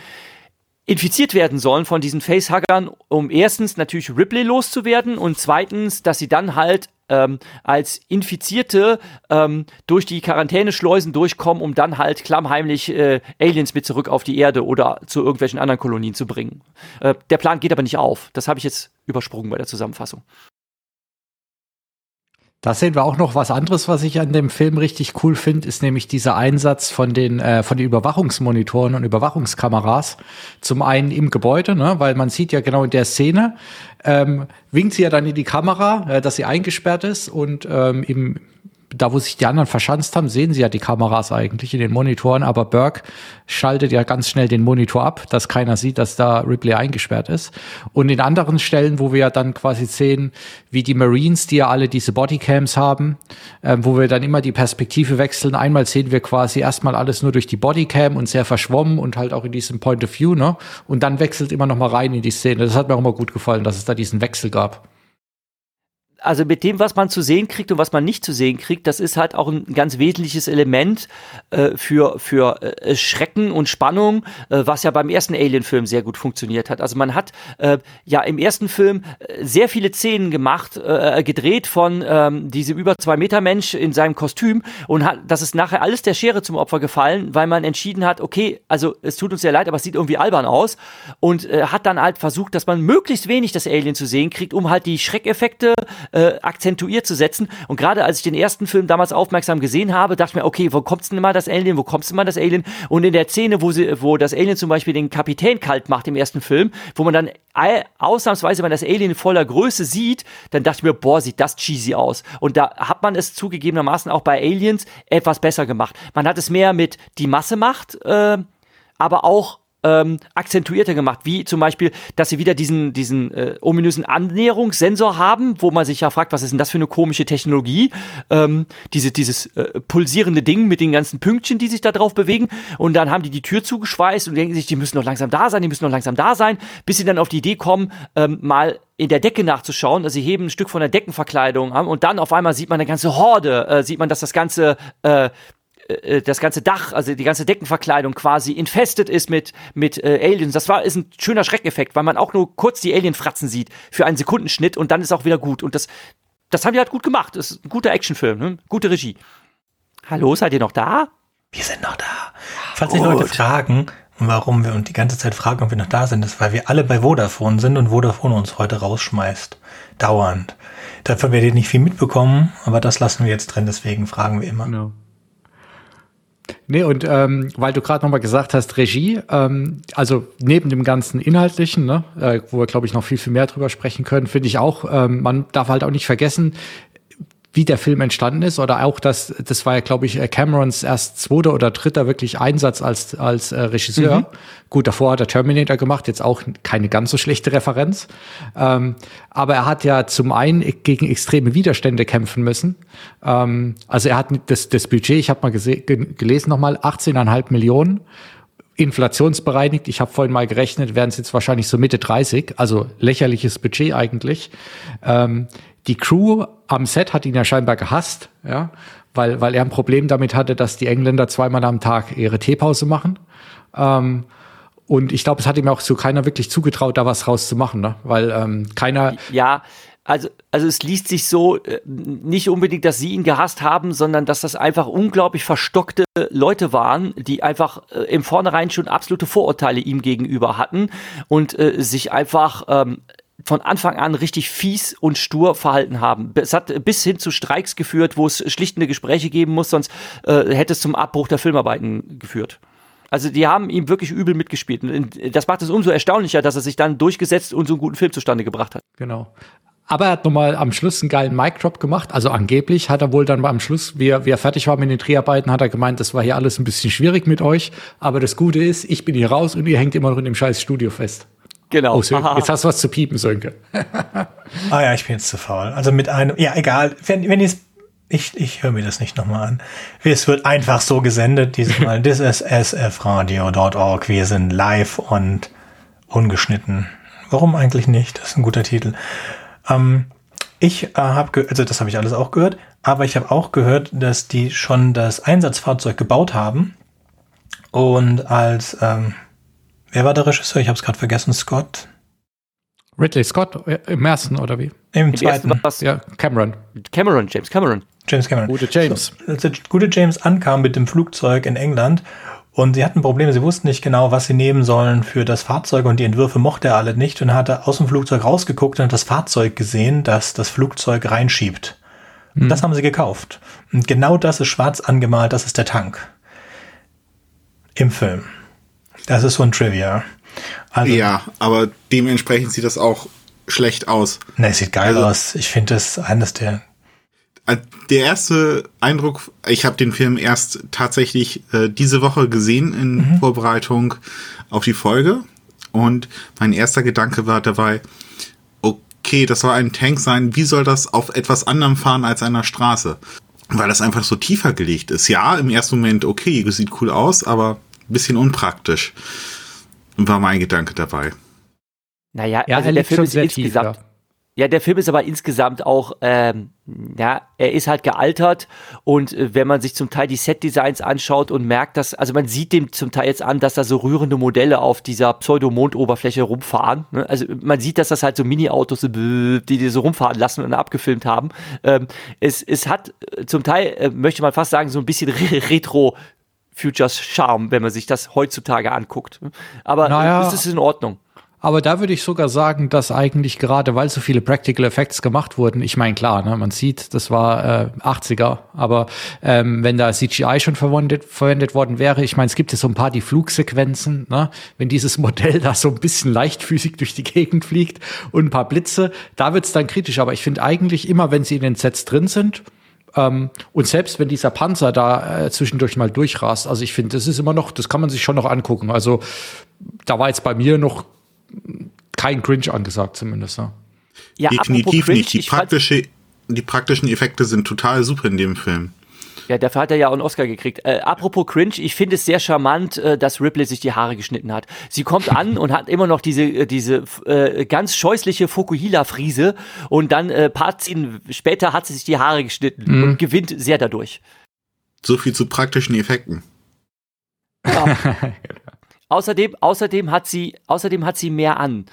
infiziert werden sollen von diesen Facehuggern, um erstens natürlich Ripley loszuwerden und zweitens, dass sie dann halt ähm, als Infizierte ähm, durch die Quarantäneschleusen durchkommen, um dann halt klammheimlich äh, Aliens mit zurück auf die Erde oder zu irgendwelchen anderen Kolonien zu bringen. Äh, der Plan geht aber nicht auf. Das habe ich jetzt übersprungen bei der Zusammenfassung. Da sehen wir auch noch was anderes, was ich an dem Film richtig cool finde, ist nämlich dieser Einsatz von den äh, von den Überwachungsmonitoren und Überwachungskameras. Zum einen im Gebäude, ne, weil man sieht ja genau in der Szene, ähm, winkt sie ja dann in die Kamera, äh, dass sie eingesperrt ist und ähm, im da wo sich die anderen verschanzt haben, sehen sie ja die Kameras eigentlich in den Monitoren, aber Burke schaltet ja ganz schnell den Monitor ab, dass keiner sieht, dass da Ripley eingesperrt ist. Und in anderen Stellen, wo wir ja dann quasi sehen, wie die Marines, die ja alle diese Bodycams haben, äh, wo wir dann immer die Perspektive wechseln. Einmal sehen wir quasi erstmal alles nur durch die Bodycam und sehr verschwommen und halt auch in diesem Point of View, ne? Und dann wechselt immer noch mal rein in die Szene. Das hat mir auch immer gut gefallen, dass es da diesen Wechsel gab also mit dem, was man zu sehen kriegt und was man nicht zu sehen kriegt, das ist halt auch ein ganz wesentliches Element äh, für, für äh, Schrecken und Spannung, äh, was ja beim ersten Alien-Film sehr gut funktioniert hat. Also man hat äh, ja im ersten Film äh, sehr viele Szenen gemacht, äh, gedreht von ähm, diesem über zwei Meter Mensch in seinem Kostüm und hat, das ist nachher alles der Schere zum Opfer gefallen, weil man entschieden hat, okay, also es tut uns sehr leid, aber es sieht irgendwie albern aus und hat dann halt versucht, dass man möglichst wenig das Alien zu sehen kriegt, um halt die Schreckeffekte äh, akzentuiert zu setzen. Und gerade als ich den ersten Film damals aufmerksam gesehen habe, dachte ich mir, okay, wo kommt's denn mal das Alien? Wo kommt's denn mal das Alien? Und in der Szene, wo sie, wo das Alien zum Beispiel den Kapitän kalt macht im ersten Film, wo man dann ausnahmsweise mal das Alien in voller Größe sieht, dann dachte ich mir, boah, sieht das cheesy aus. Und da hat man es zugegebenermaßen auch bei Aliens etwas besser gemacht. Man hat es mehr mit die Masse macht, äh, aber auch ähm, akzentuierter gemacht, wie zum Beispiel, dass sie wieder diesen, diesen äh, ominösen Annäherungssensor haben, wo man sich ja fragt, was ist denn das für eine komische Technologie? Ähm, diese, dieses äh, pulsierende Ding mit den ganzen Pünktchen, die sich da drauf bewegen. Und dann haben die die Tür zugeschweißt und denken sich, die müssen noch langsam da sein, die müssen noch langsam da sein, bis sie dann auf die Idee kommen, ähm, mal in der Decke nachzuschauen. Also sie heben ein Stück von der Deckenverkleidung an und dann auf einmal sieht man eine ganze Horde, äh, sieht man, dass das ganze äh, äh, das ganze Dach, also die ganze Deckenverkleidung quasi infestet ist mit, mit äh, Aliens. Das war, ist ein schöner Schreckeffekt, weil man auch nur kurz die Alienfratzen sieht für einen Sekundenschnitt und dann ist auch wieder gut. Und das, das haben die halt gut gemacht. Das ist ein guter Actionfilm, ne? gute Regie. Hallo, seid ihr noch da? Wir sind noch da. Falls sich Leute fragen, warum wir uns die ganze Zeit fragen, ob wir noch da sind, ist, weil wir alle bei Vodafone sind und Vodafone uns heute rausschmeißt. Dauernd. Dafür werdet ihr nicht viel mitbekommen, aber das lassen wir jetzt drin, deswegen fragen wir immer. Genau. Nee, und ähm, weil du gerade nochmal gesagt hast, Regie, ähm, also neben dem ganzen Inhaltlichen, ne, äh, wo wir, glaube ich, noch viel, viel mehr drüber sprechen können, finde ich auch, ähm, man darf halt auch nicht vergessen, wie der Film entstanden ist oder auch das, das war ja, glaube ich, Camerons erst zweiter oder dritter wirklich Einsatz als, als äh, Regisseur. Mhm. Gut, davor hat er Terminator gemacht, jetzt auch keine ganz so schlechte Referenz. Ähm, aber er hat ja zum einen gegen extreme Widerstände kämpfen müssen. Ähm, also er hat das, das Budget, ich habe mal gelesen nochmal, 18,5 Millionen inflationsbereinigt, ich habe vorhin mal gerechnet, wären es jetzt wahrscheinlich so Mitte 30, also lächerliches Budget eigentlich. Ähm, die Crew am Set hat ihn ja scheinbar gehasst, ja, weil, weil er ein Problem damit hatte, dass die Engländer zweimal am Tag ihre Teepause machen. Ähm, und ich glaube, es hat ihm auch so keiner wirklich zugetraut, da was rauszumachen, ne? weil ähm, keiner. Ja, also, also es liest sich so, äh, nicht unbedingt, dass sie ihn gehasst haben, sondern dass das einfach unglaublich verstockte Leute waren, die einfach äh, im Vornherein schon absolute Vorurteile ihm gegenüber hatten und äh, sich einfach ähm, von Anfang an richtig fies und stur verhalten haben. Es hat bis hin zu Streiks geführt, wo es schlichtende Gespräche geben muss, sonst äh, hätte es zum Abbruch der Filmarbeiten geführt. Also die haben ihm wirklich übel mitgespielt. Und das macht es umso erstaunlicher, dass er sich dann durchgesetzt und so einen guten Film zustande gebracht hat. Genau. Aber er hat nochmal am Schluss einen geilen Mic-Drop gemacht. Also angeblich hat er wohl dann am Schluss, wie er, wie er fertig war mit den Dreharbeiten, hat er gemeint, das war hier alles ein bisschen schwierig mit euch. Aber das Gute ist, ich bin hier raus und ihr hängt immer noch in dem scheiß Studio fest. Genau. Oh, jetzt hast du was zu piepen, Sönke. ah ja, ich bin jetzt zu faul. Also mit einem, ja, egal. Wenn, wenn ich ich, ich höre mir das nicht nochmal an. Es wird einfach so gesendet, dieses Mal. This is sfradio.org. Wir sind live und ungeschnitten. Warum eigentlich nicht? Das ist ein guter Titel. Ähm, ich äh, habe, also das habe ich alles auch gehört, aber ich habe auch gehört, dass die schon das Einsatzfahrzeug gebaut haben und als ähm, Wer war der Regisseur? Ich habe es gerade vergessen. Scott? Ridley Scott im ersten oder wie? Im zweiten. Ja, Cameron. Cameron, James Cameron. James Cameron. Gute James. So, als der gute James ankam mit dem Flugzeug in England und sie hatten Probleme, sie wussten nicht genau, was sie nehmen sollen für das Fahrzeug und die Entwürfe mochte er alle nicht und hatte aus dem Flugzeug rausgeguckt und hat das Fahrzeug gesehen, das das Flugzeug reinschiebt. Und mhm. das haben sie gekauft. Und genau das ist schwarz angemalt, das ist der Tank. Im Film. Das ist so ein Trivia. Also, ja, aber dementsprechend sieht das auch schlecht aus. Ne, es sieht geil also, aus. Ich finde das eines der. Äh, der erste Eindruck, ich habe den Film erst tatsächlich äh, diese Woche gesehen in mhm. Vorbereitung auf die Folge. Und mein erster Gedanke war dabei, okay, das soll ein Tank sein, wie soll das auf etwas anderem fahren als einer Straße? Weil das einfach so tiefer gelegt ist. Ja, im ersten Moment, okay, sieht cool aus, aber bisschen unpraktisch, war mein Gedanke dabei. Naja, ja, also der Film ist insgesamt. Tief, ja. Ja. der Film ist aber insgesamt auch, ähm, ja, er ist halt gealtert und äh, wenn man sich zum Teil die Set-Designs anschaut und merkt, dass, also man sieht dem zum Teil jetzt an, dass da so rührende Modelle auf dieser Pseudo-Mondoberfläche rumfahren. Ne? Also man sieht, dass das halt so Mini-Autos, die die so rumfahren lassen und abgefilmt haben. Ähm, es, es hat äh, zum Teil, äh, möchte man fast sagen, so ein bisschen Retro- Futures Charme, wenn man sich das heutzutage anguckt. Aber naja, es ist in Ordnung. Aber da würde ich sogar sagen, dass eigentlich gerade, weil so viele Practical Effects gemacht wurden, ich meine, klar, ne, man sieht, das war äh, 80er, aber ähm, wenn da CGI schon verwendet, verwendet worden wäre, ich meine, es gibt ja so ein paar die Flugsequenzen, ne, wenn dieses Modell da so ein bisschen leichtfüßig durch die Gegend fliegt und ein paar Blitze, da wird's dann kritisch. Aber ich finde eigentlich immer, wenn sie in den Sets drin sind, ähm, und selbst wenn dieser Panzer da äh, zwischendurch mal durchrast, also ich finde, das ist immer noch, das kann man sich schon noch angucken. Also da war jetzt bei mir noch kein Cringe angesagt, zumindest. Ne? Ja, Definitiv Cringe, nicht. Die, praktische, die praktischen Effekte sind total super in dem Film. Ja, dafür hat er ja auch einen Oscar gekriegt. Äh, apropos Cringe, ich finde es sehr charmant, äh, dass Ripley sich die Haare geschnitten hat. Sie kommt an und hat immer noch diese, äh, diese äh, ganz scheußliche Fokuhila-Friese und dann äh, paar Szenen später hat sie sich die Haare geschnitten mhm. und gewinnt sehr dadurch. So viel zu praktischen Effekten. Ja. außerdem, außerdem hat sie, außerdem hat sie mehr an.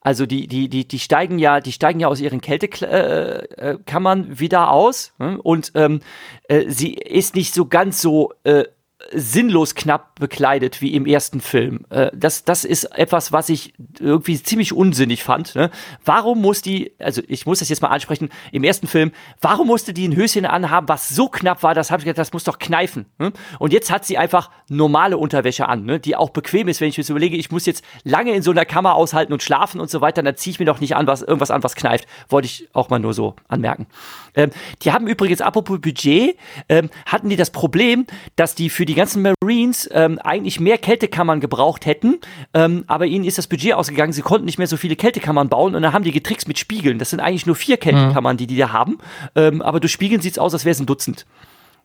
Also die, die, die, die steigen ja, die steigen ja aus ihren Kältekammern äh, äh wieder aus hm? und ähm, äh, sie ist nicht so ganz so äh, sinnlos knapp bekleidet wie im ersten Film. Äh, das, das ist etwas, was ich irgendwie ziemlich unsinnig fand. Ne? Warum muss die, also ich muss das jetzt mal ansprechen, im ersten Film, warum musste die ein Höschen anhaben, was so knapp war, das habe ich gedacht, das muss doch kneifen. Ne? Und jetzt hat sie einfach normale Unterwäsche an, ne? die auch bequem ist, wenn ich mir so überlege, ich muss jetzt lange in so einer Kammer aushalten und schlafen und so weiter, dann ziehe ich mir doch nicht an, was irgendwas an, was kneift. Wollte ich auch mal nur so anmerken. Ähm, die haben übrigens, apropos Budget, ähm, hatten die das Problem, dass die für die ganzen Marines ähm, eigentlich mehr Kältekammern gebraucht hätten, ähm, aber ihnen ist das Budget ausgegangen, sie konnten nicht mehr so viele Kältekammern bauen und dann haben die getrickst mit Spiegeln. Das sind eigentlich nur vier Kältekammern, mhm. die die da haben, ähm, aber durch Spiegeln sieht es aus, als wäre es ein Dutzend.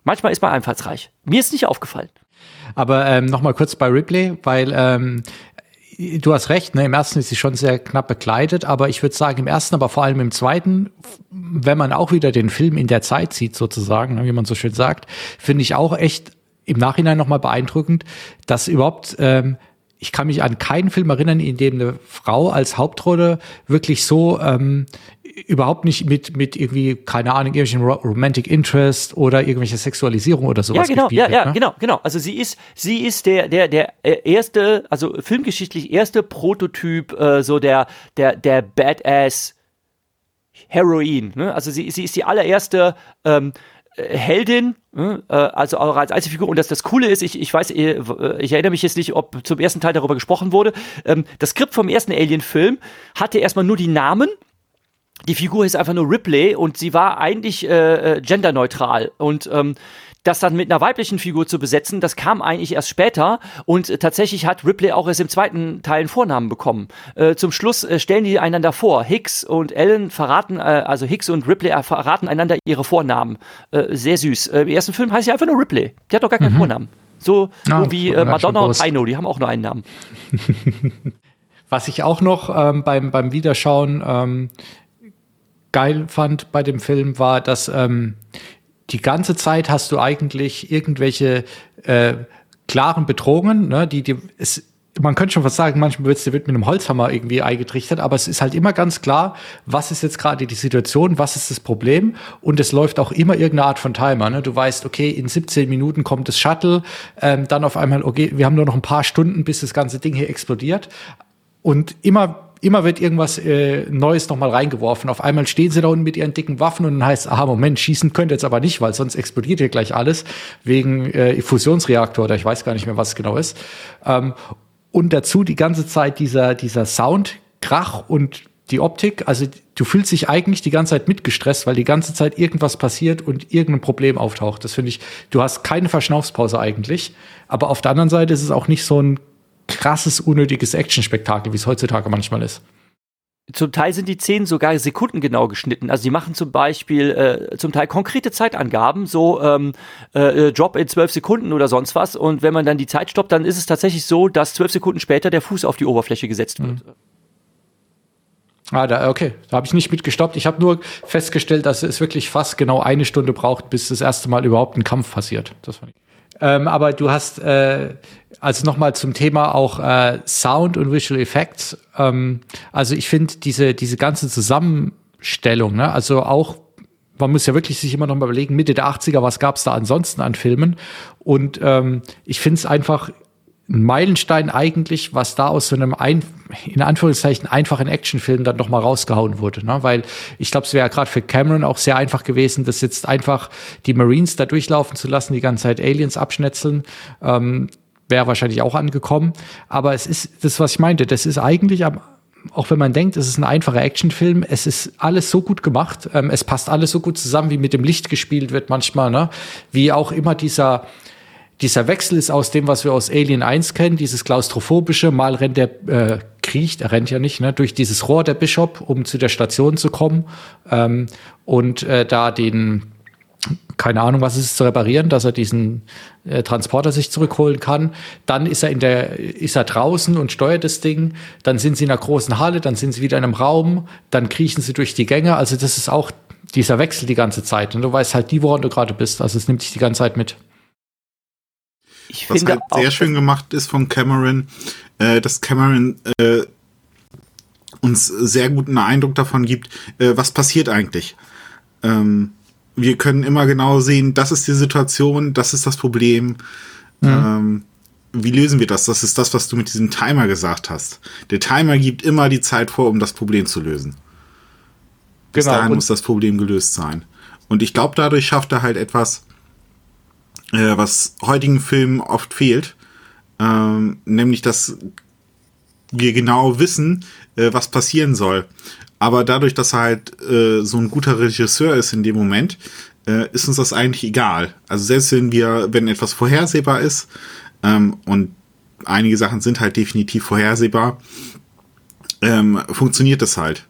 Manchmal ist man einfallsreich. Mir ist nicht aufgefallen. Aber ähm, nochmal kurz bei Ripley, weil ähm, du hast recht, ne? im ersten ist sie schon sehr knapp bekleidet, aber ich würde sagen, im ersten, aber vor allem im zweiten, wenn man auch wieder den Film in der Zeit sieht, sozusagen, wie man so schön sagt, finde ich auch echt im Nachhinein nochmal beeindruckend, dass überhaupt, ähm, ich kann mich an keinen Film erinnern, in dem eine Frau als Hauptrolle wirklich so ähm, überhaupt nicht mit, mit irgendwie, keine Ahnung, irgendwelchen Romantic Interest oder irgendwelche Sexualisierung oder sowas. Ja, genau, ja, ja, ne? genau, genau. Also sie ist, sie ist der, der, der äh, erste, also filmgeschichtlich erste Prototyp, äh, so der, der, der Badass Heroin. Ne? Also sie, sie ist die allererste ähm, äh, Heldin, ne? äh, also auch als Einzelfigur. Und das, das Coole ist, ich, ich weiß, ich, ich erinnere mich jetzt nicht, ob zum ersten Teil darüber gesprochen wurde. Ähm, das Skript vom ersten Alien-Film hatte erstmal nur die Namen die Figur ist einfach nur Ripley und sie war eigentlich äh, äh, genderneutral. Und ähm, das dann mit einer weiblichen Figur zu besetzen, das kam eigentlich erst später und äh, tatsächlich hat Ripley auch erst im zweiten Teil einen Vornamen bekommen. Äh, zum Schluss äh, stellen die einander vor. Hicks und Ellen verraten, äh, also Hicks und Ripley äh, verraten einander ihre Vornamen. Äh, sehr süß. Im ersten Film heißt sie einfach nur Ripley. Die hat doch gar keinen mhm. Vornamen. So, ah, wie Madonna und Aino, die haben auch nur einen Namen. Was ich auch noch ähm, beim, beim Wiederschauen ähm, geil fand bei dem Film, war, dass ähm, die ganze Zeit hast du eigentlich irgendwelche äh, klaren Bedrohungen, ne, die, die es, man könnte schon was sagen, manchmal wird, wird mit einem Holzhammer irgendwie eingetrichtert, aber es ist halt immer ganz klar, was ist jetzt gerade die Situation, was ist das Problem und es läuft auch immer irgendeine Art von Timer. Ne? Du weißt, okay, in 17 Minuten kommt das Shuttle, ähm, dann auf einmal, okay, wir haben nur noch ein paar Stunden, bis das ganze Ding hier explodiert und immer immer wird irgendwas äh, Neues nochmal reingeworfen. Auf einmal stehen sie da unten mit ihren dicken Waffen und dann heißt, aha, Moment, schießen könnt ihr jetzt aber nicht, weil sonst explodiert hier gleich alles wegen äh, Fusionsreaktor oder ich weiß gar nicht mehr, was genau ist. Ähm, und dazu die ganze Zeit dieser, dieser Sound, Krach und die Optik, also du fühlst dich eigentlich die ganze Zeit mitgestresst, weil die ganze Zeit irgendwas passiert und irgendein Problem auftaucht. Das finde ich, du hast keine Verschnaufspause eigentlich, aber auf der anderen Seite ist es auch nicht so ein krasses, unnötiges Actionspektakel, wie es heutzutage manchmal ist. Zum Teil sind die Szenen sogar sekundengenau geschnitten. Also die machen zum Beispiel äh, zum Teil konkrete Zeitangaben, so ähm, äh, Drop in zwölf Sekunden oder sonst was. Und wenn man dann die Zeit stoppt, dann ist es tatsächlich so, dass zwölf Sekunden später der Fuß auf die Oberfläche gesetzt wird. Mhm. Ah, da, okay, da habe ich nicht mitgestoppt. Ich habe nur festgestellt, dass es wirklich fast genau eine Stunde braucht, bis das erste Mal überhaupt ein Kampf passiert. Das fand ich. Ähm, aber du hast äh, also nochmal zum Thema auch äh, Sound und Visual Effects. Ähm, also ich finde diese, diese ganze Zusammenstellung, ne, also auch, man muss ja wirklich sich immer noch mal überlegen, Mitte der 80er, was gab es da ansonsten an Filmen? Und ähm, ich finde es einfach ein Meilenstein eigentlich, was da aus so einem ein, in Anführungszeichen einfachen Actionfilm dann noch mal rausgehauen wurde, ne? Weil ich glaube, es wäre gerade für Cameron auch sehr einfach gewesen, das jetzt einfach die Marines da durchlaufen zu lassen, die ganze Zeit Aliens abschnetzeln. Ähm, wäre wahrscheinlich auch angekommen. Aber es ist das, was ich meinte. Das ist eigentlich am auch wenn man denkt, es ist ein einfacher Actionfilm, es ist alles so gut gemacht, ähm, es passt alles so gut zusammen, wie mit dem Licht gespielt wird manchmal, ne? Wie auch immer dieser dieser Wechsel ist aus dem, was wir aus Alien 1 kennen, dieses klaustrophobische, mal rennt der, äh, kriecht, er rennt ja nicht, ne, durch dieses Rohr der Bishop, um zu der Station zu kommen ähm, und äh, da den, keine Ahnung, was ist zu reparieren, dass er diesen äh, Transporter sich zurückholen kann. Dann ist er in der, ist er draußen und steuert das Ding. Dann sind sie in einer großen Halle, dann sind sie wieder in einem Raum, dann kriechen sie durch die Gänge. Also das ist auch dieser Wechsel die ganze Zeit. Und du weißt halt nie, woran du gerade bist. Also es nimmt dich die ganze Zeit mit. Ich Was finde halt sehr schön gemacht ist von Cameron, äh, dass Cameron äh, uns sehr guten Eindruck davon gibt, äh, was passiert eigentlich. Ähm, wir können immer genau sehen, das ist die Situation, das ist das Problem. Mhm. Ähm, wie lösen wir das? Das ist das, was du mit diesem Timer gesagt hast. Der Timer gibt immer die Zeit vor, um das Problem zu lösen. Bis genau, dahin muss das Problem gelöst sein. Und ich glaube, dadurch schafft er halt etwas, äh, was heutigen Filmen oft fehlt. Ähm, nämlich, dass wir genau wissen, äh, was passieren soll. Aber dadurch, dass er halt äh, so ein guter Regisseur ist in dem Moment, äh, ist uns das eigentlich egal. Also selbst wenn wir, wenn etwas vorhersehbar ist, ähm, und einige Sachen sind halt definitiv vorhersehbar, ähm, funktioniert das halt.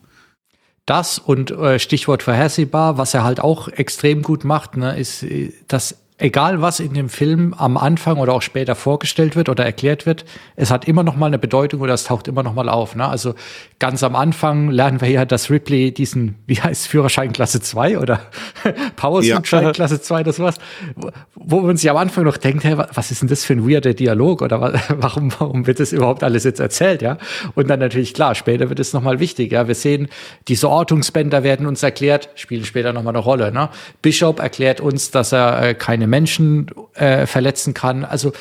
Das und äh, Stichwort vorhersehbar, was er halt auch extrem gut macht, ne, ist, äh, dass egal was in dem Film am Anfang oder auch später vorgestellt wird oder erklärt wird, es hat immer noch mal eine Bedeutung oder es taucht immer noch mal auf. Ne? Also ganz am Anfang lernen wir ja, dass Ripley diesen, wie heißt Führerschein Klasse 2 oder Powersuit-Schein ja. Klasse 2, das war's, wo man sich am Anfang noch denkt, hey, was ist denn das für ein weirder Dialog oder warum, warum wird das überhaupt alles jetzt erzählt, ja? Und dann natürlich, klar, später wird es noch mal wichtig, ja? Wir sehen, diese Ortungsbänder werden uns erklärt, spielen später noch mal eine Rolle, ne? Bishop erklärt uns, dass er äh, keine Menschen äh, verletzen kann. Also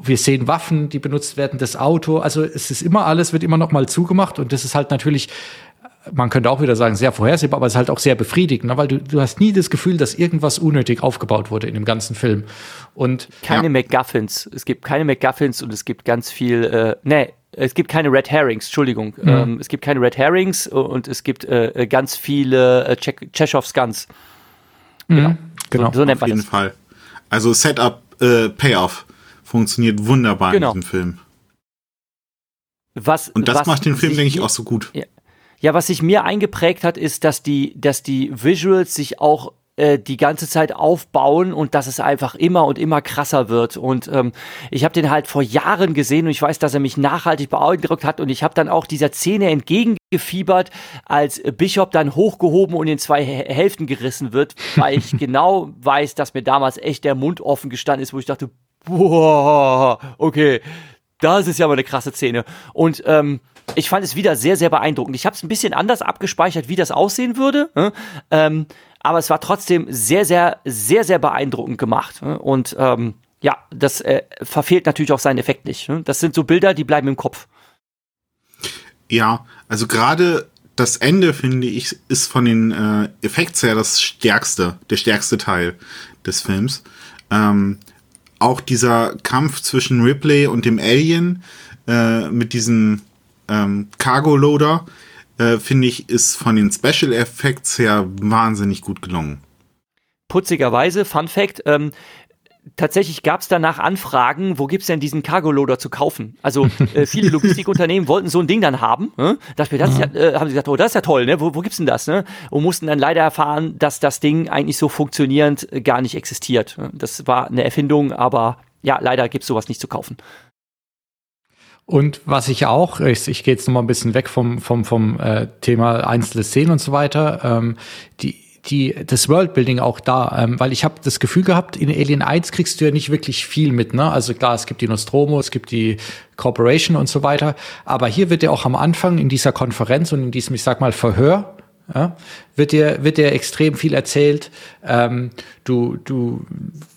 wir sehen Waffen, die benutzt werden, das Auto. Also es ist immer alles, wird immer noch mal zugemacht und das ist halt natürlich man könnte auch wieder sagen, sehr vorhersehbar, aber es ist halt auch sehr befriedigend, ne? weil du, du hast nie das Gefühl, dass irgendwas unnötig aufgebaut wurde in dem ganzen Film. Und keine ja. MacGuffins. Es gibt keine MacGuffins und es gibt ganz viel, äh, nee, es gibt keine Red Herrings, Entschuldigung. Mhm. Ähm, es gibt keine Red Herrings und es gibt äh, ganz viele äh, Chekhovs Guns. Mhm. Genau. genau. So, so nennt Auf jeden das. Fall. Also Setup, äh, Payoff funktioniert wunderbar genau. in diesem Film. Was, und das was macht den Film, denke ich, auch so gut. Ja. ja, was sich mir eingeprägt hat, ist, dass die, dass die Visuals sich auch äh, die ganze Zeit aufbauen und dass es einfach immer und immer krasser wird. Und ähm, ich habe den halt vor Jahren gesehen und ich weiß, dass er mich nachhaltig beeindruckt hat und ich habe dann auch dieser Szene entgegengefiebert, als Bishop dann hochgehoben und in zwei Hälften gerissen wird, weil ich genau weiß, dass mir damals echt der Mund offen gestanden ist, wo ich dachte, boah, okay, das ist ja mal eine krasse Szene. Und ähm, ich fand es wieder sehr, sehr beeindruckend. Ich habe es ein bisschen anders abgespeichert, wie das aussehen würde. Ne? Ähm, aber es war trotzdem sehr, sehr, sehr, sehr beeindruckend gemacht. Ne? Und ähm, ja, das äh, verfehlt natürlich auch seinen Effekt nicht. Ne? Das sind so Bilder, die bleiben im Kopf. Ja, also gerade das Ende, finde ich, ist von den äh, Effekts her das stärkste, der stärkste Teil des Films. Ähm, auch dieser Kampf zwischen Ripley und dem Alien äh, mit diesem ähm, Cargo-Loader, äh, finde ich, ist von den Special Effects her wahnsinnig gut gelungen. Putzigerweise, Fun Fact, ähm, tatsächlich gab es danach Anfragen, wo gibt es denn diesen Cargo-Loader zu kaufen? Also äh, viele Logistikunternehmen wollten so ein Ding dann haben. Ne? Dachte das ja, äh, haben sie gesagt, oh, das ist ja toll, ne? Wo, wo gibt's denn das? Ne? Und mussten dann leider erfahren, dass das Ding eigentlich so funktionierend äh, gar nicht existiert. Das war eine Erfindung, aber ja, leider gibt's sowas nicht zu kaufen. Und was ich auch, ich, ich gehe jetzt noch mal ein bisschen weg vom, vom, vom äh, Thema einzelne Szenen und so weiter, ähm, die, die, das Worldbuilding auch da, ähm, weil ich habe das Gefühl gehabt, in Alien 1 kriegst du ja nicht wirklich viel mit, ne? Also klar, es gibt die Nostromo, es gibt die Corporation und so weiter, aber hier wird ja auch am Anfang in dieser Konferenz und in diesem, ich sag mal, Verhör, ja, wird dir wird dir extrem viel erzählt. Ähm, du du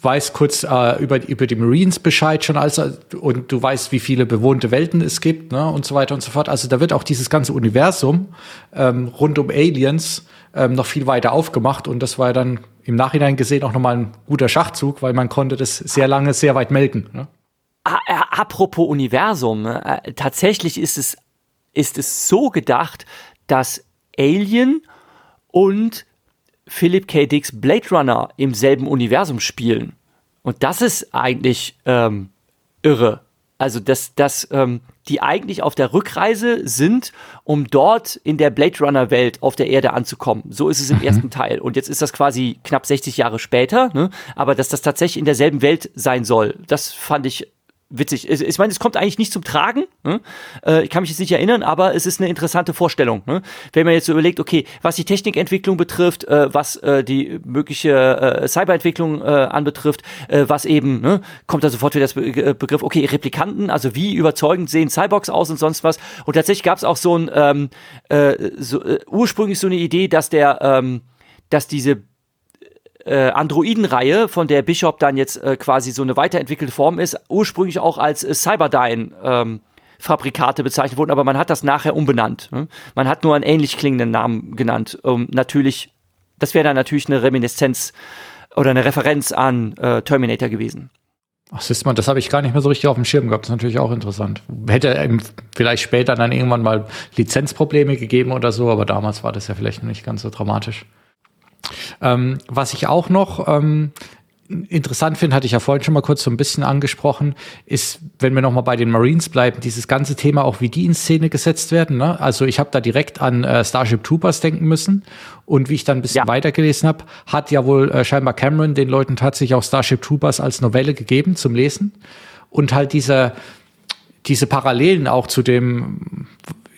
weißt kurz äh, über über die Marines Bescheid schon als und du weißt, wie viele bewohnte Welten es gibt, ne und so weiter und so fort. Also da wird auch dieses ganze Universum ähm, rund um Aliens ähm, noch viel weiter aufgemacht und das war dann im Nachhinein gesehen auch nochmal ein guter Schachzug, weil man konnte das sehr lange sehr weit melken. Ne? Apropos Universum, äh, tatsächlich ist es ist es so gedacht, dass Alien und Philip K. Dicks Blade Runner im selben Universum spielen. Und das ist eigentlich ähm, irre. Also, dass, dass ähm, die eigentlich auf der Rückreise sind, um dort in der Blade Runner Welt auf der Erde anzukommen. So ist es im mhm. ersten Teil. Und jetzt ist das quasi knapp 60 Jahre später, ne? aber dass das tatsächlich in derselben Welt sein soll, das fand ich witzig. Ich meine, es kommt eigentlich nicht zum Tragen. Ne? Äh, ich kann mich jetzt nicht erinnern, aber es ist eine interessante Vorstellung. Ne? Wenn man jetzt so überlegt, okay, was die Technikentwicklung betrifft, äh, was äh, die mögliche Cyberentwicklung anbetrifft, was eben, ne, kommt da sofort wieder das Be Begriff, okay, Replikanten, also wie überzeugend sehen Cyborgs aus und sonst was. Und tatsächlich gab es auch so ein, ähm, äh, so, ursprünglich so eine Idee, dass der, ähm, dass diese äh, Androiden-Reihe, von der Bishop dann jetzt äh, quasi so eine weiterentwickelte Form ist, ursprünglich auch als äh, Cyberdyne ähm, Fabrikate bezeichnet wurden, aber man hat das nachher umbenannt. Ne? Man hat nur einen ähnlich klingenden Namen genannt. Um, natürlich, das wäre dann natürlich eine Reminiszenz oder eine Referenz an äh, Terminator gewesen. Ach, siehst man, das habe ich gar nicht mehr so richtig auf dem Schirm gehabt. Das ist natürlich auch interessant. Hätte vielleicht später dann irgendwann mal Lizenzprobleme gegeben oder so, aber damals war das ja vielleicht nicht ganz so dramatisch. Ähm, was ich auch noch ähm, interessant finde, hatte ich ja vorhin schon mal kurz so ein bisschen angesprochen, ist, wenn wir noch mal bei den Marines bleiben, dieses ganze Thema auch, wie die in Szene gesetzt werden. Ne? Also ich habe da direkt an äh, Starship Troopers denken müssen und wie ich dann ein bisschen ja. weitergelesen habe, hat ja wohl äh, scheinbar Cameron den Leuten tatsächlich auch Starship Troopers als Novelle gegeben zum Lesen und halt diese diese Parallelen auch zu dem,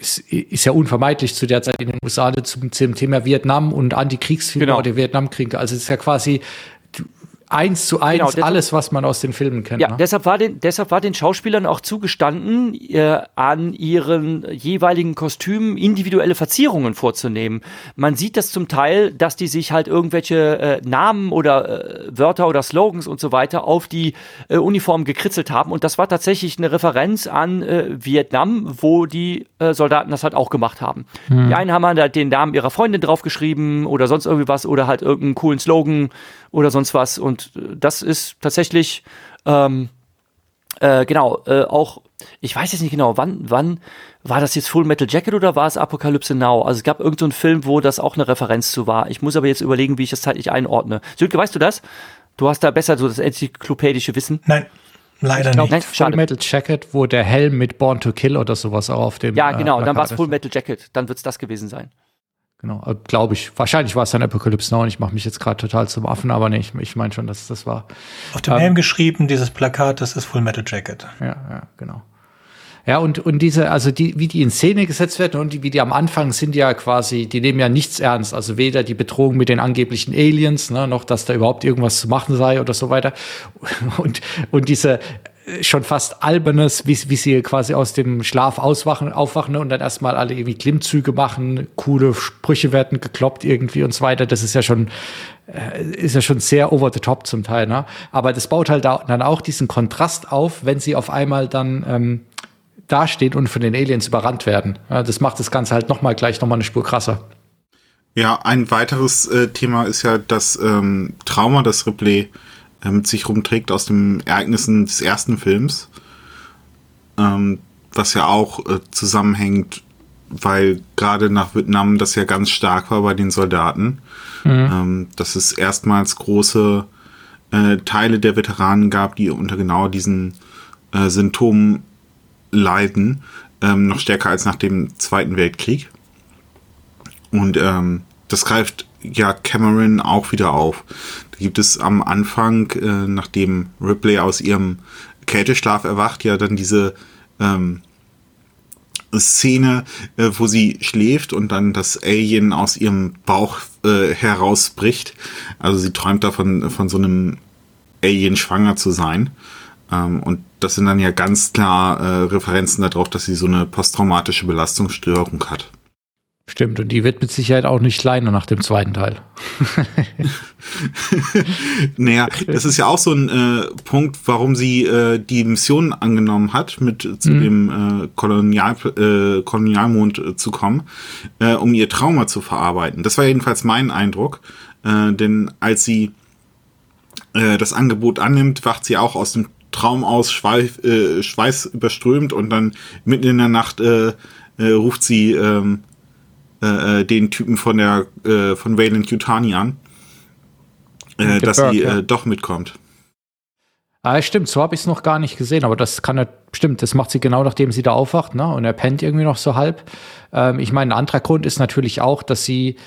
ist, ist ja unvermeidlich zu der Zeit in den USA zum, zum Thema Vietnam und Antikriegsfilme genau. oder Vietnamkrieg. Also es ist ja quasi eins zu eins genau, deshalb, alles, was man aus den Filmen kennt. Ja, ne? deshalb, war den, deshalb war den Schauspielern auch zugestanden, äh, an ihren jeweiligen Kostümen individuelle Verzierungen vorzunehmen. Man sieht das zum Teil, dass die sich halt irgendwelche äh, Namen oder äh, Wörter oder Slogans und so weiter auf die äh, Uniform gekritzelt haben. Und das war tatsächlich eine Referenz an äh, Vietnam, wo die äh, Soldaten das halt auch gemacht haben. Hm. Die einen haben halt den Namen ihrer Freundin draufgeschrieben oder sonst irgendwie was oder halt irgendeinen coolen Slogan oder sonst was. Und äh, das ist tatsächlich, ähm, äh, genau, äh, auch, ich weiß jetzt nicht genau, wann, wann war das jetzt Full Metal Jacket oder war es Apokalypse Now? Also es gab irgendeinen so Film, wo das auch eine Referenz zu war. Ich muss aber jetzt überlegen, wie ich das zeitlich einordne. Sönke, weißt du das? Du hast da besser so das enzyklopädische Wissen. Nein. Leider glaub, nicht. Full Metal Jacket, wo der Helm mit Born to Kill oder sowas auch auf dem. Ja, genau, äh, dann war es Full Metal Jacket. Dann wird es das gewesen sein. Genau, äh, glaube ich. Wahrscheinlich war es dann Apocalypse Now und ich mache mich jetzt gerade total zum Affen, aber nee, ich, ich meine schon, dass das war. Auf dem ähm, Helm geschrieben, dieses Plakat, das ist Full Metal Jacket. Ja, ja, genau. Ja, und, und diese, also die, wie die in Szene gesetzt werden und die, wie die am Anfang sind ja quasi, die nehmen ja nichts ernst. Also weder die Bedrohung mit den angeblichen Aliens, ne, noch dass da überhaupt irgendwas zu machen sei oder so weiter. Und, und diese, schon fast albernes, wie, wie sie quasi aus dem Schlaf auswachen, aufwachen und dann erstmal alle irgendwie Klimmzüge machen, coole Sprüche werden gekloppt irgendwie und so weiter. Das ist ja schon, äh, ist ja schon sehr over the top zum Teil, ne? Aber das baut halt da, dann auch diesen Kontrast auf, wenn sie auf einmal dann ähm, dastehen und von den Aliens überrannt werden. Das macht das Ganze halt nochmal gleich nochmal eine Spur krasser. Ja, ein weiteres äh, Thema ist ja das ähm, Trauma, das Ripley äh, mit sich rumträgt aus den Ereignissen des ersten Films. Ähm, was ja auch äh, zusammenhängt, weil gerade nach Vietnam das ja ganz stark war bei den Soldaten. Mhm. Ähm, dass es erstmals große äh, Teile der Veteranen gab, die unter genau diesen äh, Symptomen leiden. Ähm, noch stärker als nach dem Zweiten Weltkrieg. Und ähm, das greift ja Cameron auch wieder auf gibt es am Anfang, äh, nachdem Ripley aus ihrem Kälteschlaf erwacht, ja dann diese ähm, Szene, äh, wo sie schläft und dann das Alien aus ihrem Bauch äh, herausbricht. Also sie träumt davon, von so einem Alien schwanger zu sein. Ähm, und das sind dann ja ganz klar äh, Referenzen darauf, dass sie so eine posttraumatische Belastungsstörung hat. Stimmt, und die wird mit Sicherheit auch nicht kleiner nach dem zweiten Teil. naja, das ist ja auch so ein äh, Punkt, warum sie äh, die Mission angenommen hat, mit zu mhm. dem äh, Kolonial, äh, Kolonialmond äh, zu kommen, äh, um ihr Trauma zu verarbeiten. Das war jedenfalls mein Eindruck, äh, denn als sie äh, das Angebot annimmt, wacht sie auch aus dem Traum aus, Schweif, äh, Schweiß überströmt und dann mitten in der Nacht äh, äh, ruft sie ähm, äh, äh, den Typen von der äh, von Wayland Yutani an, äh, dass Burke, sie äh, ja. doch mitkommt. Ah, stimmt, so habe ich es noch gar nicht gesehen, aber das kann er, stimmt, das macht sie genau nachdem sie da aufwacht, ne? Und er pennt irgendwie noch so halb. Ähm, ich meine, ein anderer Grund ist natürlich auch, dass sie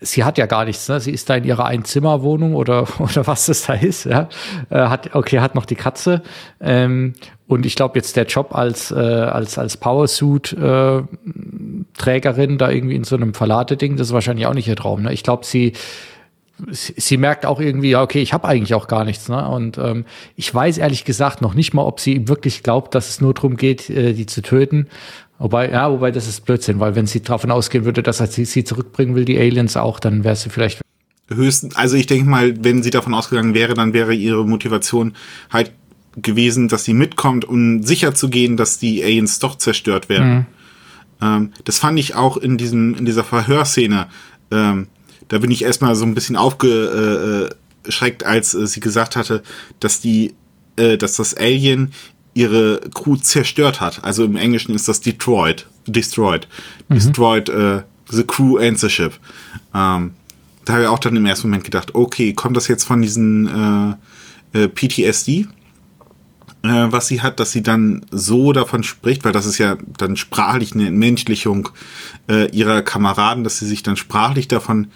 sie hat ja gar nichts, ne? Sie ist da in ihrer Einzimmerwohnung oder, oder was das da ist, ja. Äh, hat, okay, hat noch die Katze. Ähm, und ich glaube jetzt der Job als, äh, als, als Powersuit-Trägerin äh, da irgendwie in so einem Verladeding, das ist wahrscheinlich auch nicht ihr Traum. Ne? Ich glaube, sie, sie, sie merkt auch irgendwie, ja, okay, ich habe eigentlich auch gar nichts. Ne? Und ähm, ich weiß ehrlich gesagt noch nicht mal, ob sie wirklich glaubt, dass es nur darum geht, äh, die zu töten Wobei, ja, wobei das ist Blödsinn, weil wenn sie davon ausgehen würde, dass er sie, sie zurückbringen will, die Aliens auch, dann wäre sie vielleicht. Höchstens, also ich denke mal, wenn sie davon ausgegangen wäre, dann wäre ihre Motivation halt gewesen, dass sie mitkommt, um sicher zu gehen, dass die Aliens doch zerstört werden. Mhm. Ähm, das fand ich auch in diesem, in dieser Verhörszene. Ähm, da bin ich erstmal so ein bisschen aufgeschreckt, als äh, sie gesagt hatte, dass die, äh, dass das Alien ihre Crew zerstört hat. Also im Englischen ist das Detroit, destroyed, mhm. destroyed uh, the crew and the ship. Ähm, da habe ich auch dann im ersten Moment gedacht, okay, kommt das jetzt von diesen äh, äh, PTSD, äh, was sie hat, dass sie dann so davon spricht, weil das ist ja dann sprachlich eine Entmenschlichung äh, ihrer Kameraden, dass sie sich dann sprachlich davon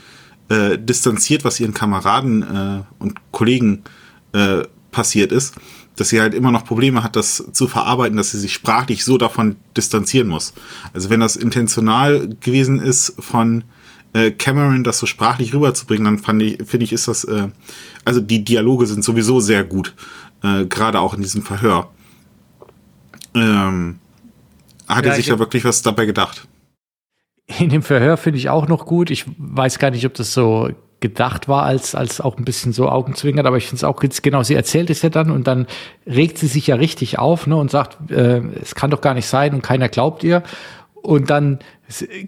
äh, distanziert, was ihren Kameraden äh, und Kollegen äh, passiert ist dass sie halt immer noch Probleme hat, das zu verarbeiten, dass sie sich sprachlich so davon distanzieren muss. Also wenn das intentional gewesen ist von äh, Cameron, das so sprachlich rüberzubringen, dann fand ich, finde ich, ist das, äh, also die Dialoge sind sowieso sehr gut, äh, gerade auch in diesem Verhör. Ähm, hat ja, er sich da wirklich was dabei gedacht? In dem Verhör finde ich auch noch gut. Ich weiß gar nicht, ob das so gedacht war als, als auch ein bisschen so Augenzwinkert, aber ich finde es auch genau, sie erzählt es ja dann und dann regt sie sich ja richtig auf ne, und sagt, äh, es kann doch gar nicht sein und keiner glaubt ihr. Und dann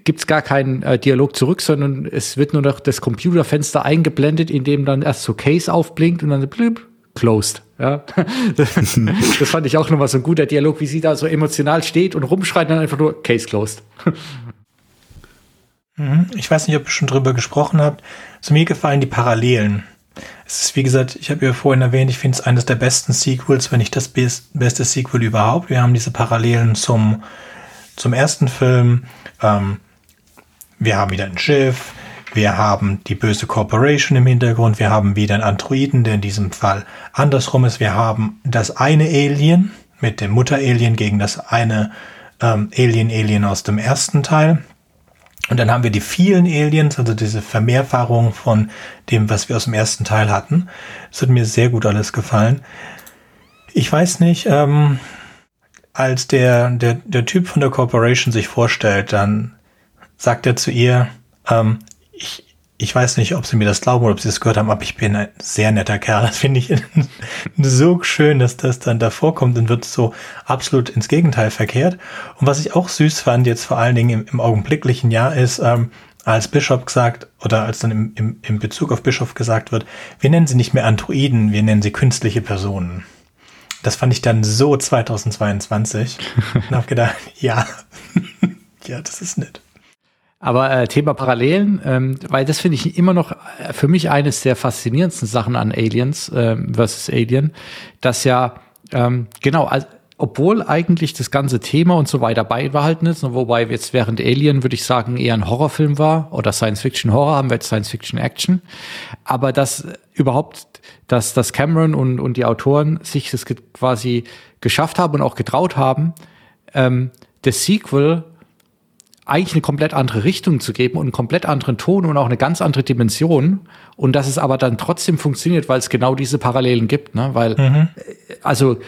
gibt's gar keinen äh, Dialog zurück, sondern es wird nur noch das Computerfenster eingeblendet, in dem dann erst so Case aufblinkt und dann blüb, closed. Ja, das, das fand ich auch nochmal so ein guter Dialog, wie sie da so emotional steht und rumschreit dann einfach nur Case closed. Mhm. Ich weiß nicht, ob ihr schon drüber gesprochen habt. Zu mir gefallen die Parallelen. Es ist, wie gesagt, ich habe ja vorhin erwähnt, ich finde es eines der besten Sequels, wenn nicht das beste Sequel überhaupt. Wir haben diese Parallelen zum, zum ersten Film. Ähm, wir haben wieder ein Schiff. Wir haben die böse Corporation im Hintergrund. Wir haben wieder einen Androiden, der in diesem Fall andersrum ist. Wir haben das eine Alien mit dem Mutter-Alien gegen das eine ähm, Alien-Alien aus dem ersten Teil. Und dann haben wir die vielen Aliens, also diese Vermehrfahrung von dem, was wir aus dem ersten Teil hatten. Das hat mir sehr gut alles gefallen. Ich weiß nicht, ähm, als der, der, der Typ von der Corporation sich vorstellt, dann sagt er zu ihr, ähm, ich, ich weiß nicht, ob sie mir das glauben oder ob sie es gehört haben, aber ich bin ein sehr netter Kerl. Das finde ich so schön, dass das dann davor kommt und wird so absolut ins Gegenteil verkehrt. Und was ich auch süß fand, jetzt vor allen Dingen im, im augenblicklichen Jahr, ist, ähm, als Bischof gesagt, oder als dann im, im, im Bezug auf Bischof gesagt wird, wir nennen sie nicht mehr Androiden, wir nennen sie künstliche Personen. Das fand ich dann so 2022 und habe gedacht, ja, ja, das ist nett. Aber äh, Thema Parallelen, ähm, weil das finde ich immer noch äh, für mich eines der faszinierendsten Sachen an Aliens ähm, versus Alien, dass ja ähm, genau, also, obwohl eigentlich das ganze Thema und so weiter beibehalten ist, wobei jetzt während Alien würde ich sagen eher ein Horrorfilm war oder Science-Fiction-Horror, haben wir jetzt Science-Fiction-Action, aber dass überhaupt, dass, dass Cameron und, und die Autoren sich das quasi geschafft haben und auch getraut haben, ähm, das Sequel eigentlich eine komplett andere Richtung zu geben und einen komplett anderen Ton und auch eine ganz andere Dimension und dass es aber dann trotzdem funktioniert, weil es genau diese Parallelen gibt, ne? Weil mhm. Äh, also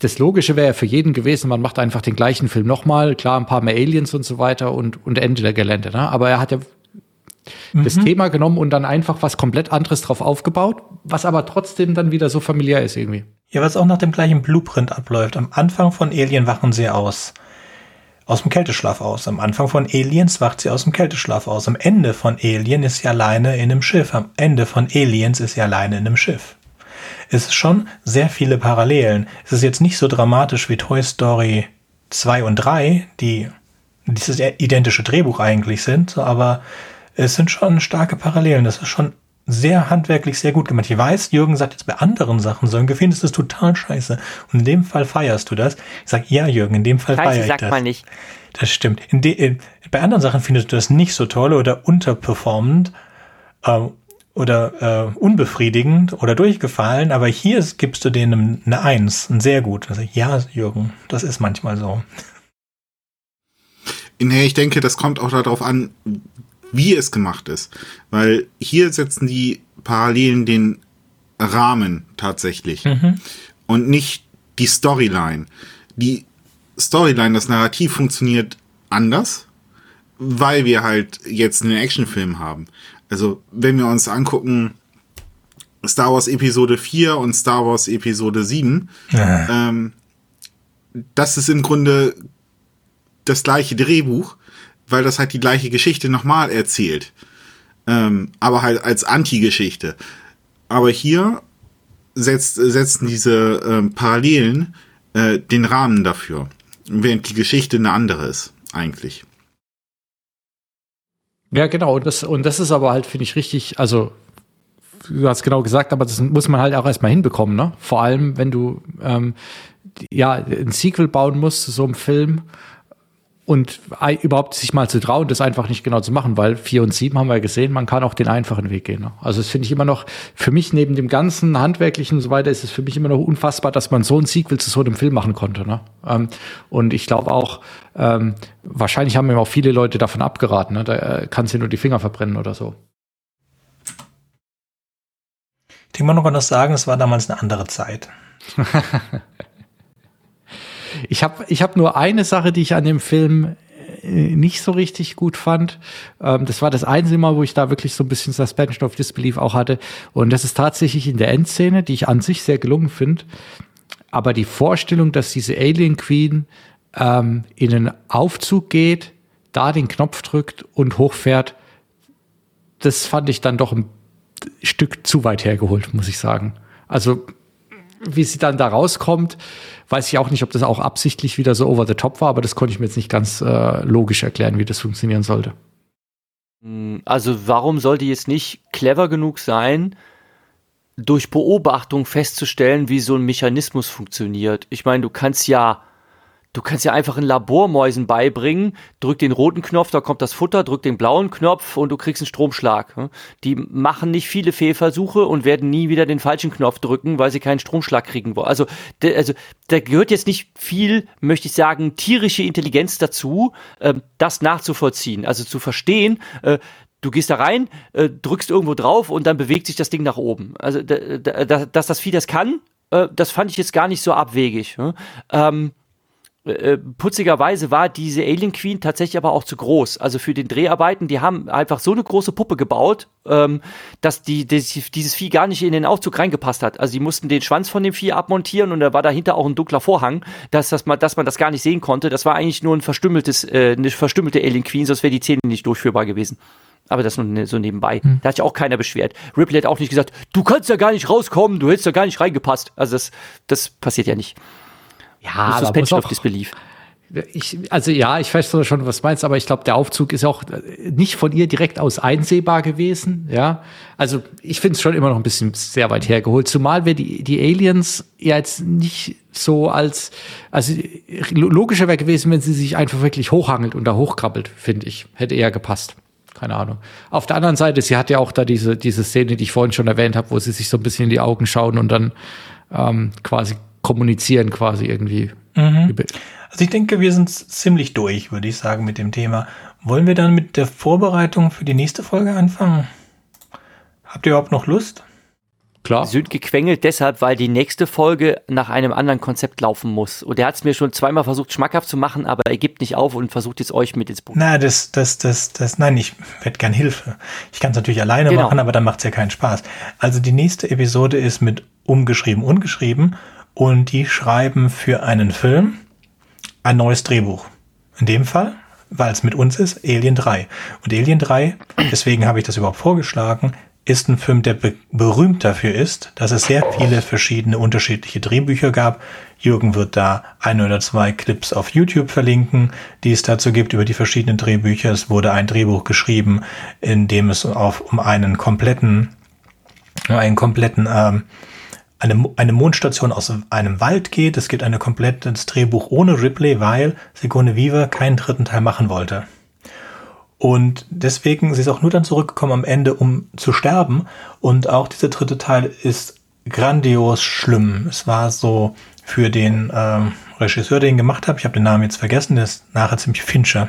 das Logische wäre für jeden gewesen, man macht einfach den gleichen Film nochmal, klar, ein paar mehr Aliens und so weiter und, und Ende der Gelände. Ne? Aber er hat ja mhm. das Thema genommen und dann einfach was komplett anderes drauf aufgebaut, was aber trotzdem dann wieder so familiär ist irgendwie. Ja, was auch nach dem gleichen Blueprint abläuft. Am Anfang von Alien wachen sie aus aus dem Kälteschlaf aus. Am Anfang von Aliens wacht sie aus dem Kälteschlaf aus. Am Ende von Alien ist sie alleine in einem Schiff. Am Ende von Aliens ist sie alleine in einem Schiff. Es ist schon sehr viele Parallelen. Es ist jetzt nicht so dramatisch wie Toy Story 2 und 3, die dieses identische Drehbuch eigentlich sind, aber es sind schon starke Parallelen. Das ist schon sehr handwerklich sehr gut gemacht. Ich weiß, Jürgen sagt jetzt bei anderen Sachen so, ungefähr ist das total scheiße. Und in dem Fall feierst du das. Ich sag, ja, Jürgen, in dem Fall feiere ich das. sag mal nicht. Das stimmt. In de, in, bei anderen Sachen findest du das nicht so toll oder unterperformend äh, oder äh, unbefriedigend oder durchgefallen, aber hier gibst du denen eine Eins, ein sehr gut. Also, ja, Jürgen, das ist manchmal so. Nee, ich denke, das kommt auch darauf an, wie es gemacht ist. Weil hier setzen die Parallelen den Rahmen tatsächlich mhm. und nicht die Storyline. Die Storyline, das Narrativ funktioniert anders, weil wir halt jetzt einen Actionfilm haben. Also, wenn wir uns angucken, Star Wars Episode 4 und Star Wars Episode 7, ja. ähm, das ist im Grunde das gleiche Drehbuch, weil das halt die gleiche Geschichte nochmal erzählt. Ähm, aber halt als Anti-Geschichte. Aber hier setzt, setzen diese ähm, Parallelen äh, den Rahmen dafür, während die Geschichte eine andere ist, eigentlich. Ja, genau. Und das, und das ist aber halt, finde ich, richtig, also du hast genau gesagt, aber das muss man halt auch erstmal hinbekommen, ne? Vor allem, wenn du ähm, ja ein Sequel bauen musst zu so einem Film und überhaupt sich mal zu trauen, das einfach nicht genau zu machen, weil vier und sieben haben wir gesehen, man kann auch den einfachen Weg gehen. Ne? Also das finde ich immer noch, für mich neben dem ganzen Handwerklichen und so weiter, ist es für mich immer noch unfassbar, dass man so ein Sequel zu so einem Film machen konnte. Ne? Ähm, und ich glaube auch, ähm, wahrscheinlich haben mir auch viele Leute davon abgeraten, ne? da äh, kannst du nur die Finger verbrennen oder so. Ich denke mal noch an das sagen, es war damals eine andere Zeit. Ich habe ich hab nur eine Sache, die ich an dem Film äh, nicht so richtig gut fand. Ähm, das war das einzige Mal, wo ich da wirklich so ein bisschen Suspension of Disbelief auch hatte. Und das ist tatsächlich in der Endszene, die ich an sich sehr gelungen finde. Aber die Vorstellung, dass diese Alien Queen ähm, in einen Aufzug geht, da den Knopf drückt und hochfährt, das fand ich dann doch ein Stück zu weit hergeholt, muss ich sagen. Also, wie sie dann da rauskommt, Weiß ich auch nicht, ob das auch absichtlich wieder so over the top war, aber das konnte ich mir jetzt nicht ganz äh, logisch erklären, wie das funktionieren sollte. Hm, also warum sollte jetzt nicht clever genug sein, durch Beobachtung festzustellen, wie so ein Mechanismus funktioniert? Ich meine, du kannst ja Du kannst ja einfach in Labormäusen beibringen, drück den roten Knopf, da kommt das Futter, drück den blauen Knopf und du kriegst einen Stromschlag. Die machen nicht viele Fehlversuche und werden nie wieder den falschen Knopf drücken, weil sie keinen Stromschlag kriegen wollen. Also, also da gehört jetzt nicht viel, möchte ich sagen, tierische Intelligenz dazu, ähm, das nachzuvollziehen. Also zu verstehen, äh, du gehst da rein, äh, drückst irgendwo drauf und dann bewegt sich das Ding nach oben. Also, dass das Vieh das kann, äh, das fand ich jetzt gar nicht so abwegig. Ähm, äh, putzigerweise war diese Alien Queen tatsächlich aber auch zu groß. Also für den Dreharbeiten, die haben einfach so eine große Puppe gebaut, ähm, dass die, die, dieses Vieh gar nicht in den Aufzug reingepasst hat. Also die mussten den Schwanz von dem Vieh abmontieren und da war dahinter auch ein dunkler Vorhang, dass, dass, man, dass man das gar nicht sehen konnte. Das war eigentlich nur ein verstümmeltes, äh, eine verstümmelte Alien Queen, sonst wäre die Szene nicht durchführbar gewesen. Aber das nur ne, so nebenbei. Hm. Da hat sich auch keiner beschwert. Ripley hat auch nicht gesagt, du kannst ja gar nicht rauskommen, du hättest ja gar nicht reingepasst. Also das, das passiert ja nicht. Ja, Suspension of Disbelief. Ich, also ja, ich weiß schon, was du meinst, aber ich glaube, der Aufzug ist auch nicht von ihr direkt aus einsehbar gewesen. Ja, also ich finde es schon immer noch ein bisschen sehr weit hergeholt. Zumal wir die, die Aliens ja jetzt nicht so als, also logischer wäre gewesen, wenn sie sich einfach wirklich hochhangelt und da hochkrabbelt, finde ich. Hätte eher gepasst. Keine Ahnung. Auf der anderen Seite, sie hat ja auch da diese, diese Szene, die ich vorhin schon erwähnt habe, wo sie sich so ein bisschen in die Augen schauen und dann ähm, quasi kommunizieren quasi irgendwie. Mhm. Also ich denke, wir sind ziemlich durch, würde ich sagen, mit dem Thema. Wollen wir dann mit der Vorbereitung für die nächste Folge anfangen? Habt ihr überhaupt noch Lust? Klar. Süd gequengelt deshalb, weil die nächste Folge nach einem anderen Konzept laufen muss. Und er hat es mir schon zweimal versucht, schmackhaft zu machen, aber er gibt nicht auf und versucht jetzt euch mit ins Buch. Na, das, das, das, das, nein, ich hätte gern Hilfe. Ich kann es natürlich alleine genau. machen, aber dann macht es ja keinen Spaß. Also die nächste Episode ist mit umgeschrieben, ungeschrieben und die schreiben für einen Film ein neues Drehbuch. In dem Fall, weil es mit uns ist, Alien 3. Und Alien 3, deswegen habe ich das überhaupt vorgeschlagen, ist ein Film, der be berühmt dafür ist, dass es sehr viele verschiedene unterschiedliche Drehbücher gab. Jürgen wird da ein oder zwei Clips auf YouTube verlinken, die es dazu gibt über die verschiedenen Drehbücher. Es wurde ein Drehbuch geschrieben, in dem es auf, um einen kompletten, einen kompletten ähm, eine, eine Mondstation aus einem Wald geht. Es gibt ein komplettes Drehbuch ohne Ripley, weil Sigourney Weaver keinen dritten Teil machen wollte. Und deswegen, sie ist auch nur dann zurückgekommen am Ende, um zu sterben. Und auch dieser dritte Teil ist grandios schlimm. Es war so für den ähm, Regisseur, den ich gemacht habe, ich habe den Namen jetzt vergessen, der ist nachher ziemlich Fincher,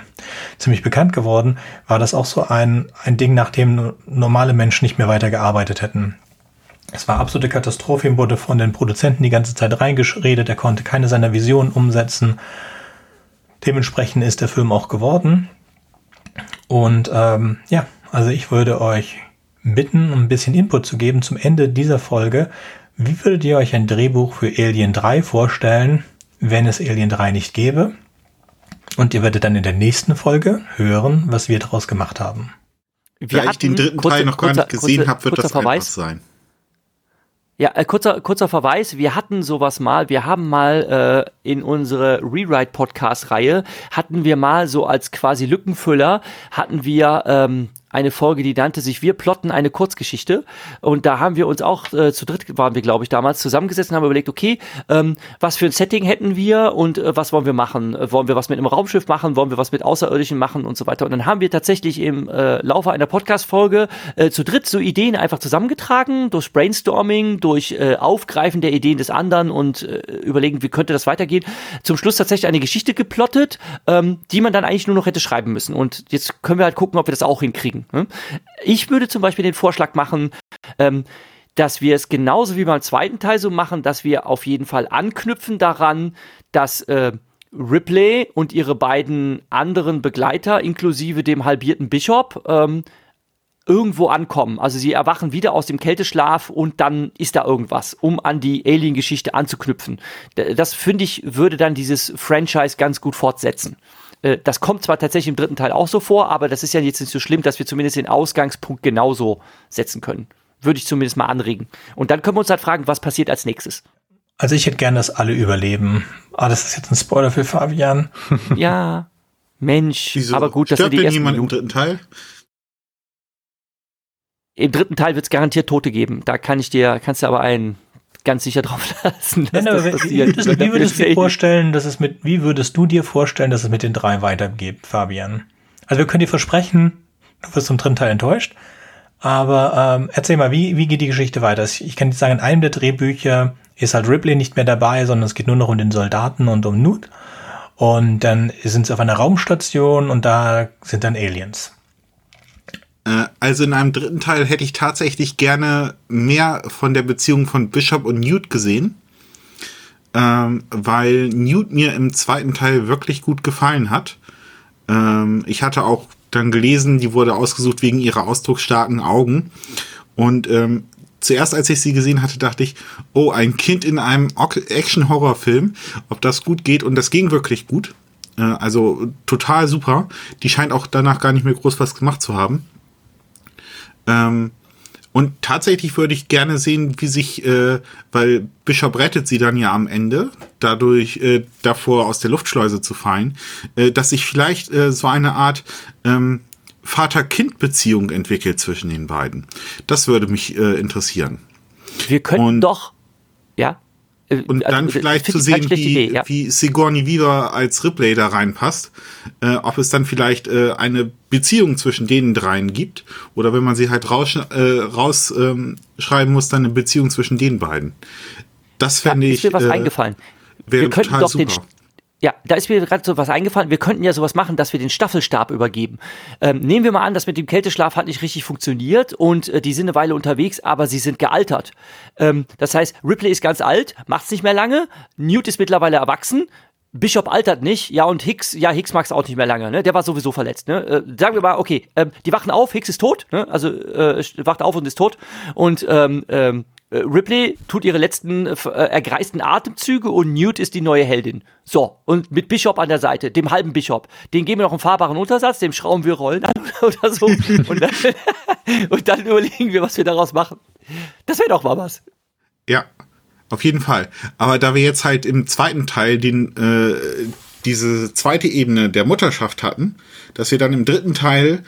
ziemlich bekannt geworden, war das auch so ein, ein Ding, nach dem normale Menschen nicht mehr weitergearbeitet hätten. Es war absolute Katastrophe, ihm wurde von den Produzenten die ganze Zeit reingeredet, er konnte keine seiner Visionen umsetzen. Dementsprechend ist der Film auch geworden. Und ähm, ja, also ich würde euch bitten, ein bisschen Input zu geben zum Ende dieser Folge. Wie würdet ihr euch ein Drehbuch für Alien 3 vorstellen, wenn es Alien 3 nicht gäbe? Und ihr werdet dann in der nächsten Folge hören, was wir daraus gemacht haben. Wir da ich den dritten kurze, Teil noch gar nicht gesehen habe, wird das Verweis. einfach sein. Ja, äh, kurzer, kurzer Verweis. Wir hatten sowas mal. Wir haben mal äh, in unsere Rewrite-Podcast-Reihe, hatten wir mal so als quasi Lückenfüller, hatten wir ähm, eine Folge, die nannte sich Wir plotten eine Kurzgeschichte. Und da haben wir uns auch äh, zu dritt, waren wir, glaube ich, damals zusammengesessen und haben überlegt, okay, ähm, was für ein Setting hätten wir und äh, was wollen wir machen? Äh, wollen wir was mit einem Raumschiff machen? Wollen wir was mit Außerirdischen machen und so weiter? Und dann haben wir tatsächlich im äh, Laufe einer Podcast-Folge äh, zu dritt so Ideen einfach zusammengetragen, durch Brainstorming, durch äh, Aufgreifen der Ideen des anderen und äh, überlegen, wie könnte das weitergehen. Zum Schluss tatsächlich eine Geschichte geplottet, ähm, die man dann eigentlich nur noch hätte schreiben müssen. Und jetzt können wir halt gucken, ob wir das auch hinkriegen. Hm? Ich würde zum Beispiel den Vorschlag machen, ähm, dass wir es genauso wie beim zweiten Teil so machen, dass wir auf jeden Fall anknüpfen daran, dass äh, Ripley und ihre beiden anderen Begleiter, inklusive dem halbierten Bishop, ähm, irgendwo ankommen. Also sie erwachen wieder aus dem Kälteschlaf und dann ist da irgendwas, um an die Alien-Geschichte anzuknüpfen. Das finde ich, würde dann dieses Franchise ganz gut fortsetzen. Äh, das kommt zwar tatsächlich im dritten Teil auch so vor, aber das ist ja jetzt nicht so schlimm, dass wir zumindest den Ausgangspunkt genauso setzen können. Würde ich zumindest mal anregen. Und dann können wir uns halt fragen, was passiert als nächstes. Also ich hätte gern, dass alle überleben. Ah, das ist jetzt ein Spoiler für Fabian. ja, Mensch. Wieso? Aber gut, das Stirbt sind die denn jemand im dritten Teil? Im dritten Teil wird es garantiert Tote geben. Da kann ich dir, kannst du aber einen ganz sicher drauf lassen, dass ja, das. Wie würdest, wie würdest du vorstellen, dass es mit, wie würdest du dir vorstellen, dass es mit den drei weitergeht, Fabian? Also wir können dir versprechen, du wirst zum dritten Teil enttäuscht, aber ähm, erzähl mal, wie, wie geht die Geschichte weiter? Ich kann jetzt sagen, in einem der Drehbücher ist halt Ripley nicht mehr dabei, sondern es geht nur noch um den Soldaten und um Newt. Und dann sind sie auf einer Raumstation und da sind dann Aliens. Äh, also in einem dritten Teil hätte ich tatsächlich gerne mehr von der Beziehung von Bishop und Newt gesehen, ähm, weil Newt mir im zweiten Teil wirklich gut gefallen hat. Ähm, ich hatte auch dann gelesen, die wurde ausgesucht wegen ihrer ausdrucksstarken Augen. Und ähm, zuerst, als ich sie gesehen hatte, dachte ich, oh, ein Kind in einem Action-Horror-Film, ob das gut geht. Und das ging wirklich gut. Äh, also total super. Die scheint auch danach gar nicht mehr groß was gemacht zu haben. Ähm, und tatsächlich würde ich gerne sehen, wie sich, äh, weil Bishop rettet sie dann ja am Ende, dadurch äh, davor aus der Luftschleuse zu fallen, äh, dass sich vielleicht äh, so eine Art ähm, Vater-Kind-Beziehung entwickelt zwischen den beiden. Das würde mich äh, interessieren. Wir könnten Und doch, ja. Äh, und also, dann vielleicht zu sehen, wie, Idee, ja. wie Sigourney Weaver als Ripley da reinpasst. Äh, ob es dann vielleicht äh, eine Beziehung zwischen den dreien gibt. Oder wenn man sie halt rausschreiben äh, raus, ähm, muss, dann eine Beziehung zwischen den beiden. Das fände ja, ich. Ist mir was äh, eingefallen. Wir könnten doch super. den ja, da ist mir gerade so was eingefallen. Wir könnten ja sowas machen, dass wir den Staffelstab übergeben. Ähm, nehmen wir mal an, dass mit dem Kälteschlaf hat nicht richtig funktioniert und äh, die sind eine Weile unterwegs, aber sie sind gealtert. Ähm, das heißt, Ripley ist ganz alt, macht's nicht mehr lange. Newt ist mittlerweile erwachsen. Bishop altert nicht, ja, und Hicks, ja, Hicks mag's auch nicht mehr lange, ne? Der war sowieso verletzt, ne? Äh, sagen wir mal, okay, ähm, die wachen auf, Hicks ist tot, ne? Also äh, wacht auf und ist tot. Und ähm, ähm, äh, Ripley tut ihre letzten äh, ergreisten Atemzüge und Newt ist die neue Heldin. So, und mit Bishop an der Seite, dem halben Bishop. Den geben wir noch einen fahrbaren Untersatz, dem schrauben wir Rollen an oder so. und, dann, und dann überlegen wir, was wir daraus machen. Das wäre doch mal was. Ja, auf jeden Fall. Aber da wir jetzt halt im zweiten Teil den, äh, diese zweite Ebene der Mutterschaft hatten, dass wir dann im dritten Teil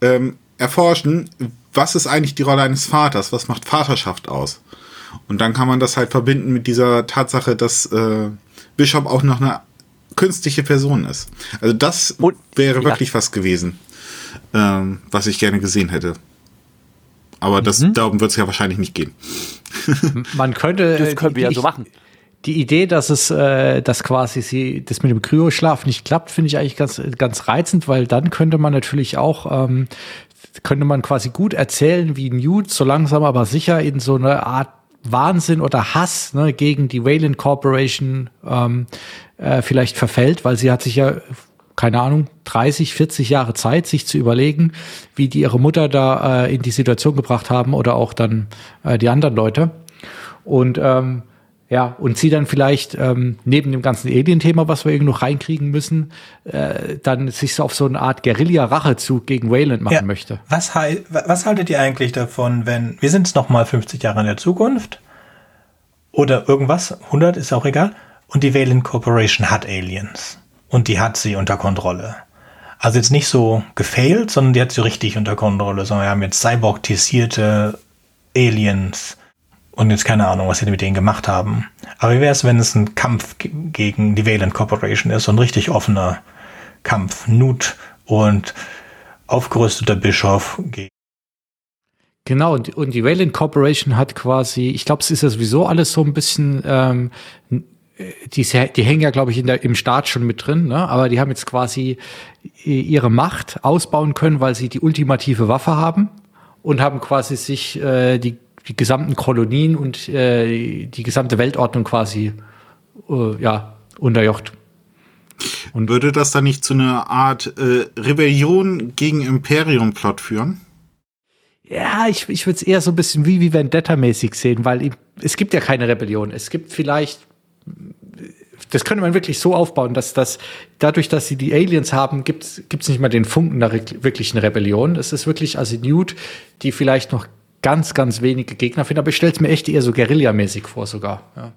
ähm, erforschen, was ist eigentlich die Rolle eines Vaters? Was macht Vaterschaft aus? Und dann kann man das halt verbinden mit dieser Tatsache, dass äh, Bishop auch noch eine künstliche Person ist. Also das Und, wäre wirklich ja. was gewesen. ähm, was ich gerne gesehen hätte. Aber das, mhm. darum wird es ja wahrscheinlich nicht gehen. Man könnte. Das können wir ja so machen. Die Idee, dass es, äh, dass quasi sie, das mit dem Kryoschlaf nicht klappt, finde ich eigentlich ganz, ganz reizend, weil dann könnte man natürlich auch, ähm, könnte man quasi gut erzählen, wie Newt so langsam aber sicher in so eine Art Wahnsinn oder Hass ne, gegen die Wayland Corporation ähm, äh, vielleicht verfällt, weil sie hat sich ja keine Ahnung, 30, 40 Jahre Zeit, sich zu überlegen, wie die ihre Mutter da äh, in die Situation gebracht haben oder auch dann äh, die anderen Leute. Und ähm, ja, und sie dann vielleicht ähm, neben dem ganzen Alien-Thema, was wir irgendwie noch reinkriegen müssen, äh, dann sich so auf so eine Art Guerilla-Rachezug gegen Wayland machen ja, möchte. Was, was haltet ihr eigentlich davon, wenn wir sind noch mal 50 Jahre in der Zukunft oder irgendwas, 100 ist auch egal, und die Wayland Corporation hat Aliens und die hat sie unter Kontrolle. Also jetzt nicht so gefailt, sondern die hat sie richtig unter Kontrolle, sondern wir haben jetzt Cyborg-tisierte Aliens und jetzt keine Ahnung, was sie mit denen gemacht haben. Aber wie wäre es, wenn es ein Kampf gegen die Wayland Corporation ist, so ein richtig offener Kampf, Nut und aufgerüsteter Bischof gegen Genau, und, und die Wayland Corporation hat quasi, ich glaube, es ist ja sowieso alles so ein bisschen ähm, die, die hängen ja, glaube ich, der, im Staat schon mit drin, ne? aber die haben jetzt quasi ihre Macht ausbauen können, weil sie die ultimative Waffe haben und haben quasi sich äh, die, die gesamten Kolonien und äh, die gesamte Weltordnung quasi äh, ja, unterjocht. Und Würde das dann nicht zu einer Art äh, Rebellion gegen Imperium-Plot führen? Ja, ich, ich würde es eher so ein bisschen wie, wie Vendetta-mäßig sehen, weil es gibt ja keine Rebellion. Es gibt vielleicht das könnte man wirklich so aufbauen, dass das dadurch, dass sie die Aliens haben, gibt es nicht mal den Funken der wirklichen Rebellion. Es ist wirklich also Newt, die vielleicht noch ganz, ganz wenige Gegner finden, aber ich stelle es mir echt eher so Guerilla-mäßig vor sogar. Ja.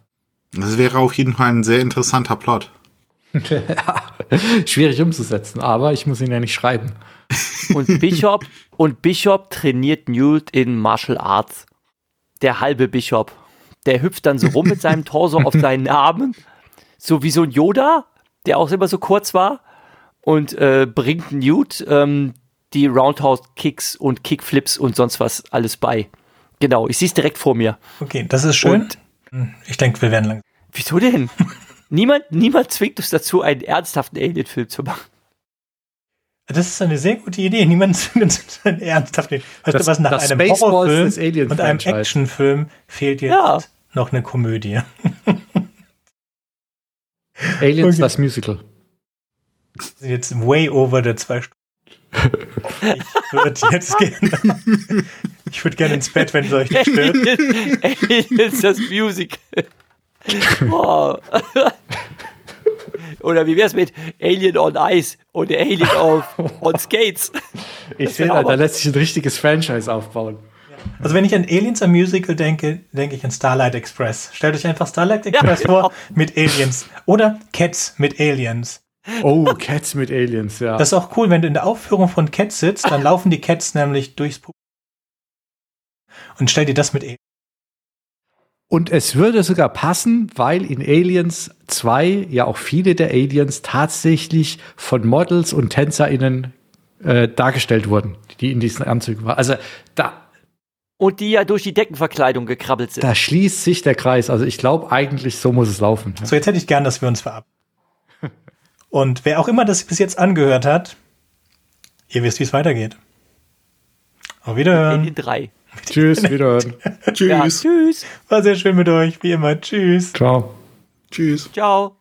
Das wäre auf jeden Fall ein sehr interessanter Plot. Schwierig umzusetzen, aber ich muss ihn ja nicht schreiben. Und Bishop und Bishop trainiert Newt in Martial Arts. Der halbe Bishop. Der hüpft dann so rum mit seinem Torso auf seinen Armen so wie so ein Yoda, der auch immer so kurz war und äh, bringt Newt ähm, die Roundhouse-Kicks und Kickflips und sonst was alles bei. Genau, ich sehe es direkt vor mir. Okay, das ist schön. Und hm, ich denke, wir werden lang. Wieso denn? niemand, niemand zwingt uns dazu, einen ernsthaften Alien-Film zu machen. Das ist eine sehr gute Idee. Niemand zwingt uns einen ernsthaften. Weißt das, du was, nach einem Spaceballs Horrorfilm und einem Actionfilm fehlt jetzt ja. noch eine Komödie. Aliens, okay. das Musical. Jetzt way over der zwei Stunden. Ich würde jetzt gerne. Ich würde gerne ins Bett, wenn es euch nicht stört. Aliens, das Musical. Oh. Oder wie wär's mit Alien on Ice und Alien auf, on Skates? Ich sehe, da lässt sich ein richtiges Franchise aufbauen. Also wenn ich an Aliens am Musical denke, denke ich an Starlight Express. Stellt euch einfach Starlight Express ja, genau. vor mit Aliens. Oder Cats mit Aliens. Oh, Cats mit Aliens, ja. Das ist auch cool, wenn du in der Aufführung von Cats sitzt, dann laufen die Cats nämlich durchs Publikum. Und stell dir das mit Aliens. Und es würde sogar passen, weil in Aliens 2 ja auch viele der Aliens tatsächlich von Models und TänzerInnen äh, dargestellt wurden, die in diesen Anzügen waren. Also da, und die ja durch die Deckenverkleidung gekrabbelt sind. Da schließt sich der Kreis. Also ich glaube eigentlich, so muss es laufen. So, jetzt hätte ich gern, dass wir uns verabschieden. Und wer auch immer das bis jetzt angehört hat, ihr wisst, wie es weitergeht. Auf Wiederhören. In den drei. Tschüss, wiederhören. tschüss. Ja, tschüss. War sehr schön mit euch, wie immer. Tschüss. Ciao. Tschüss. Ciao.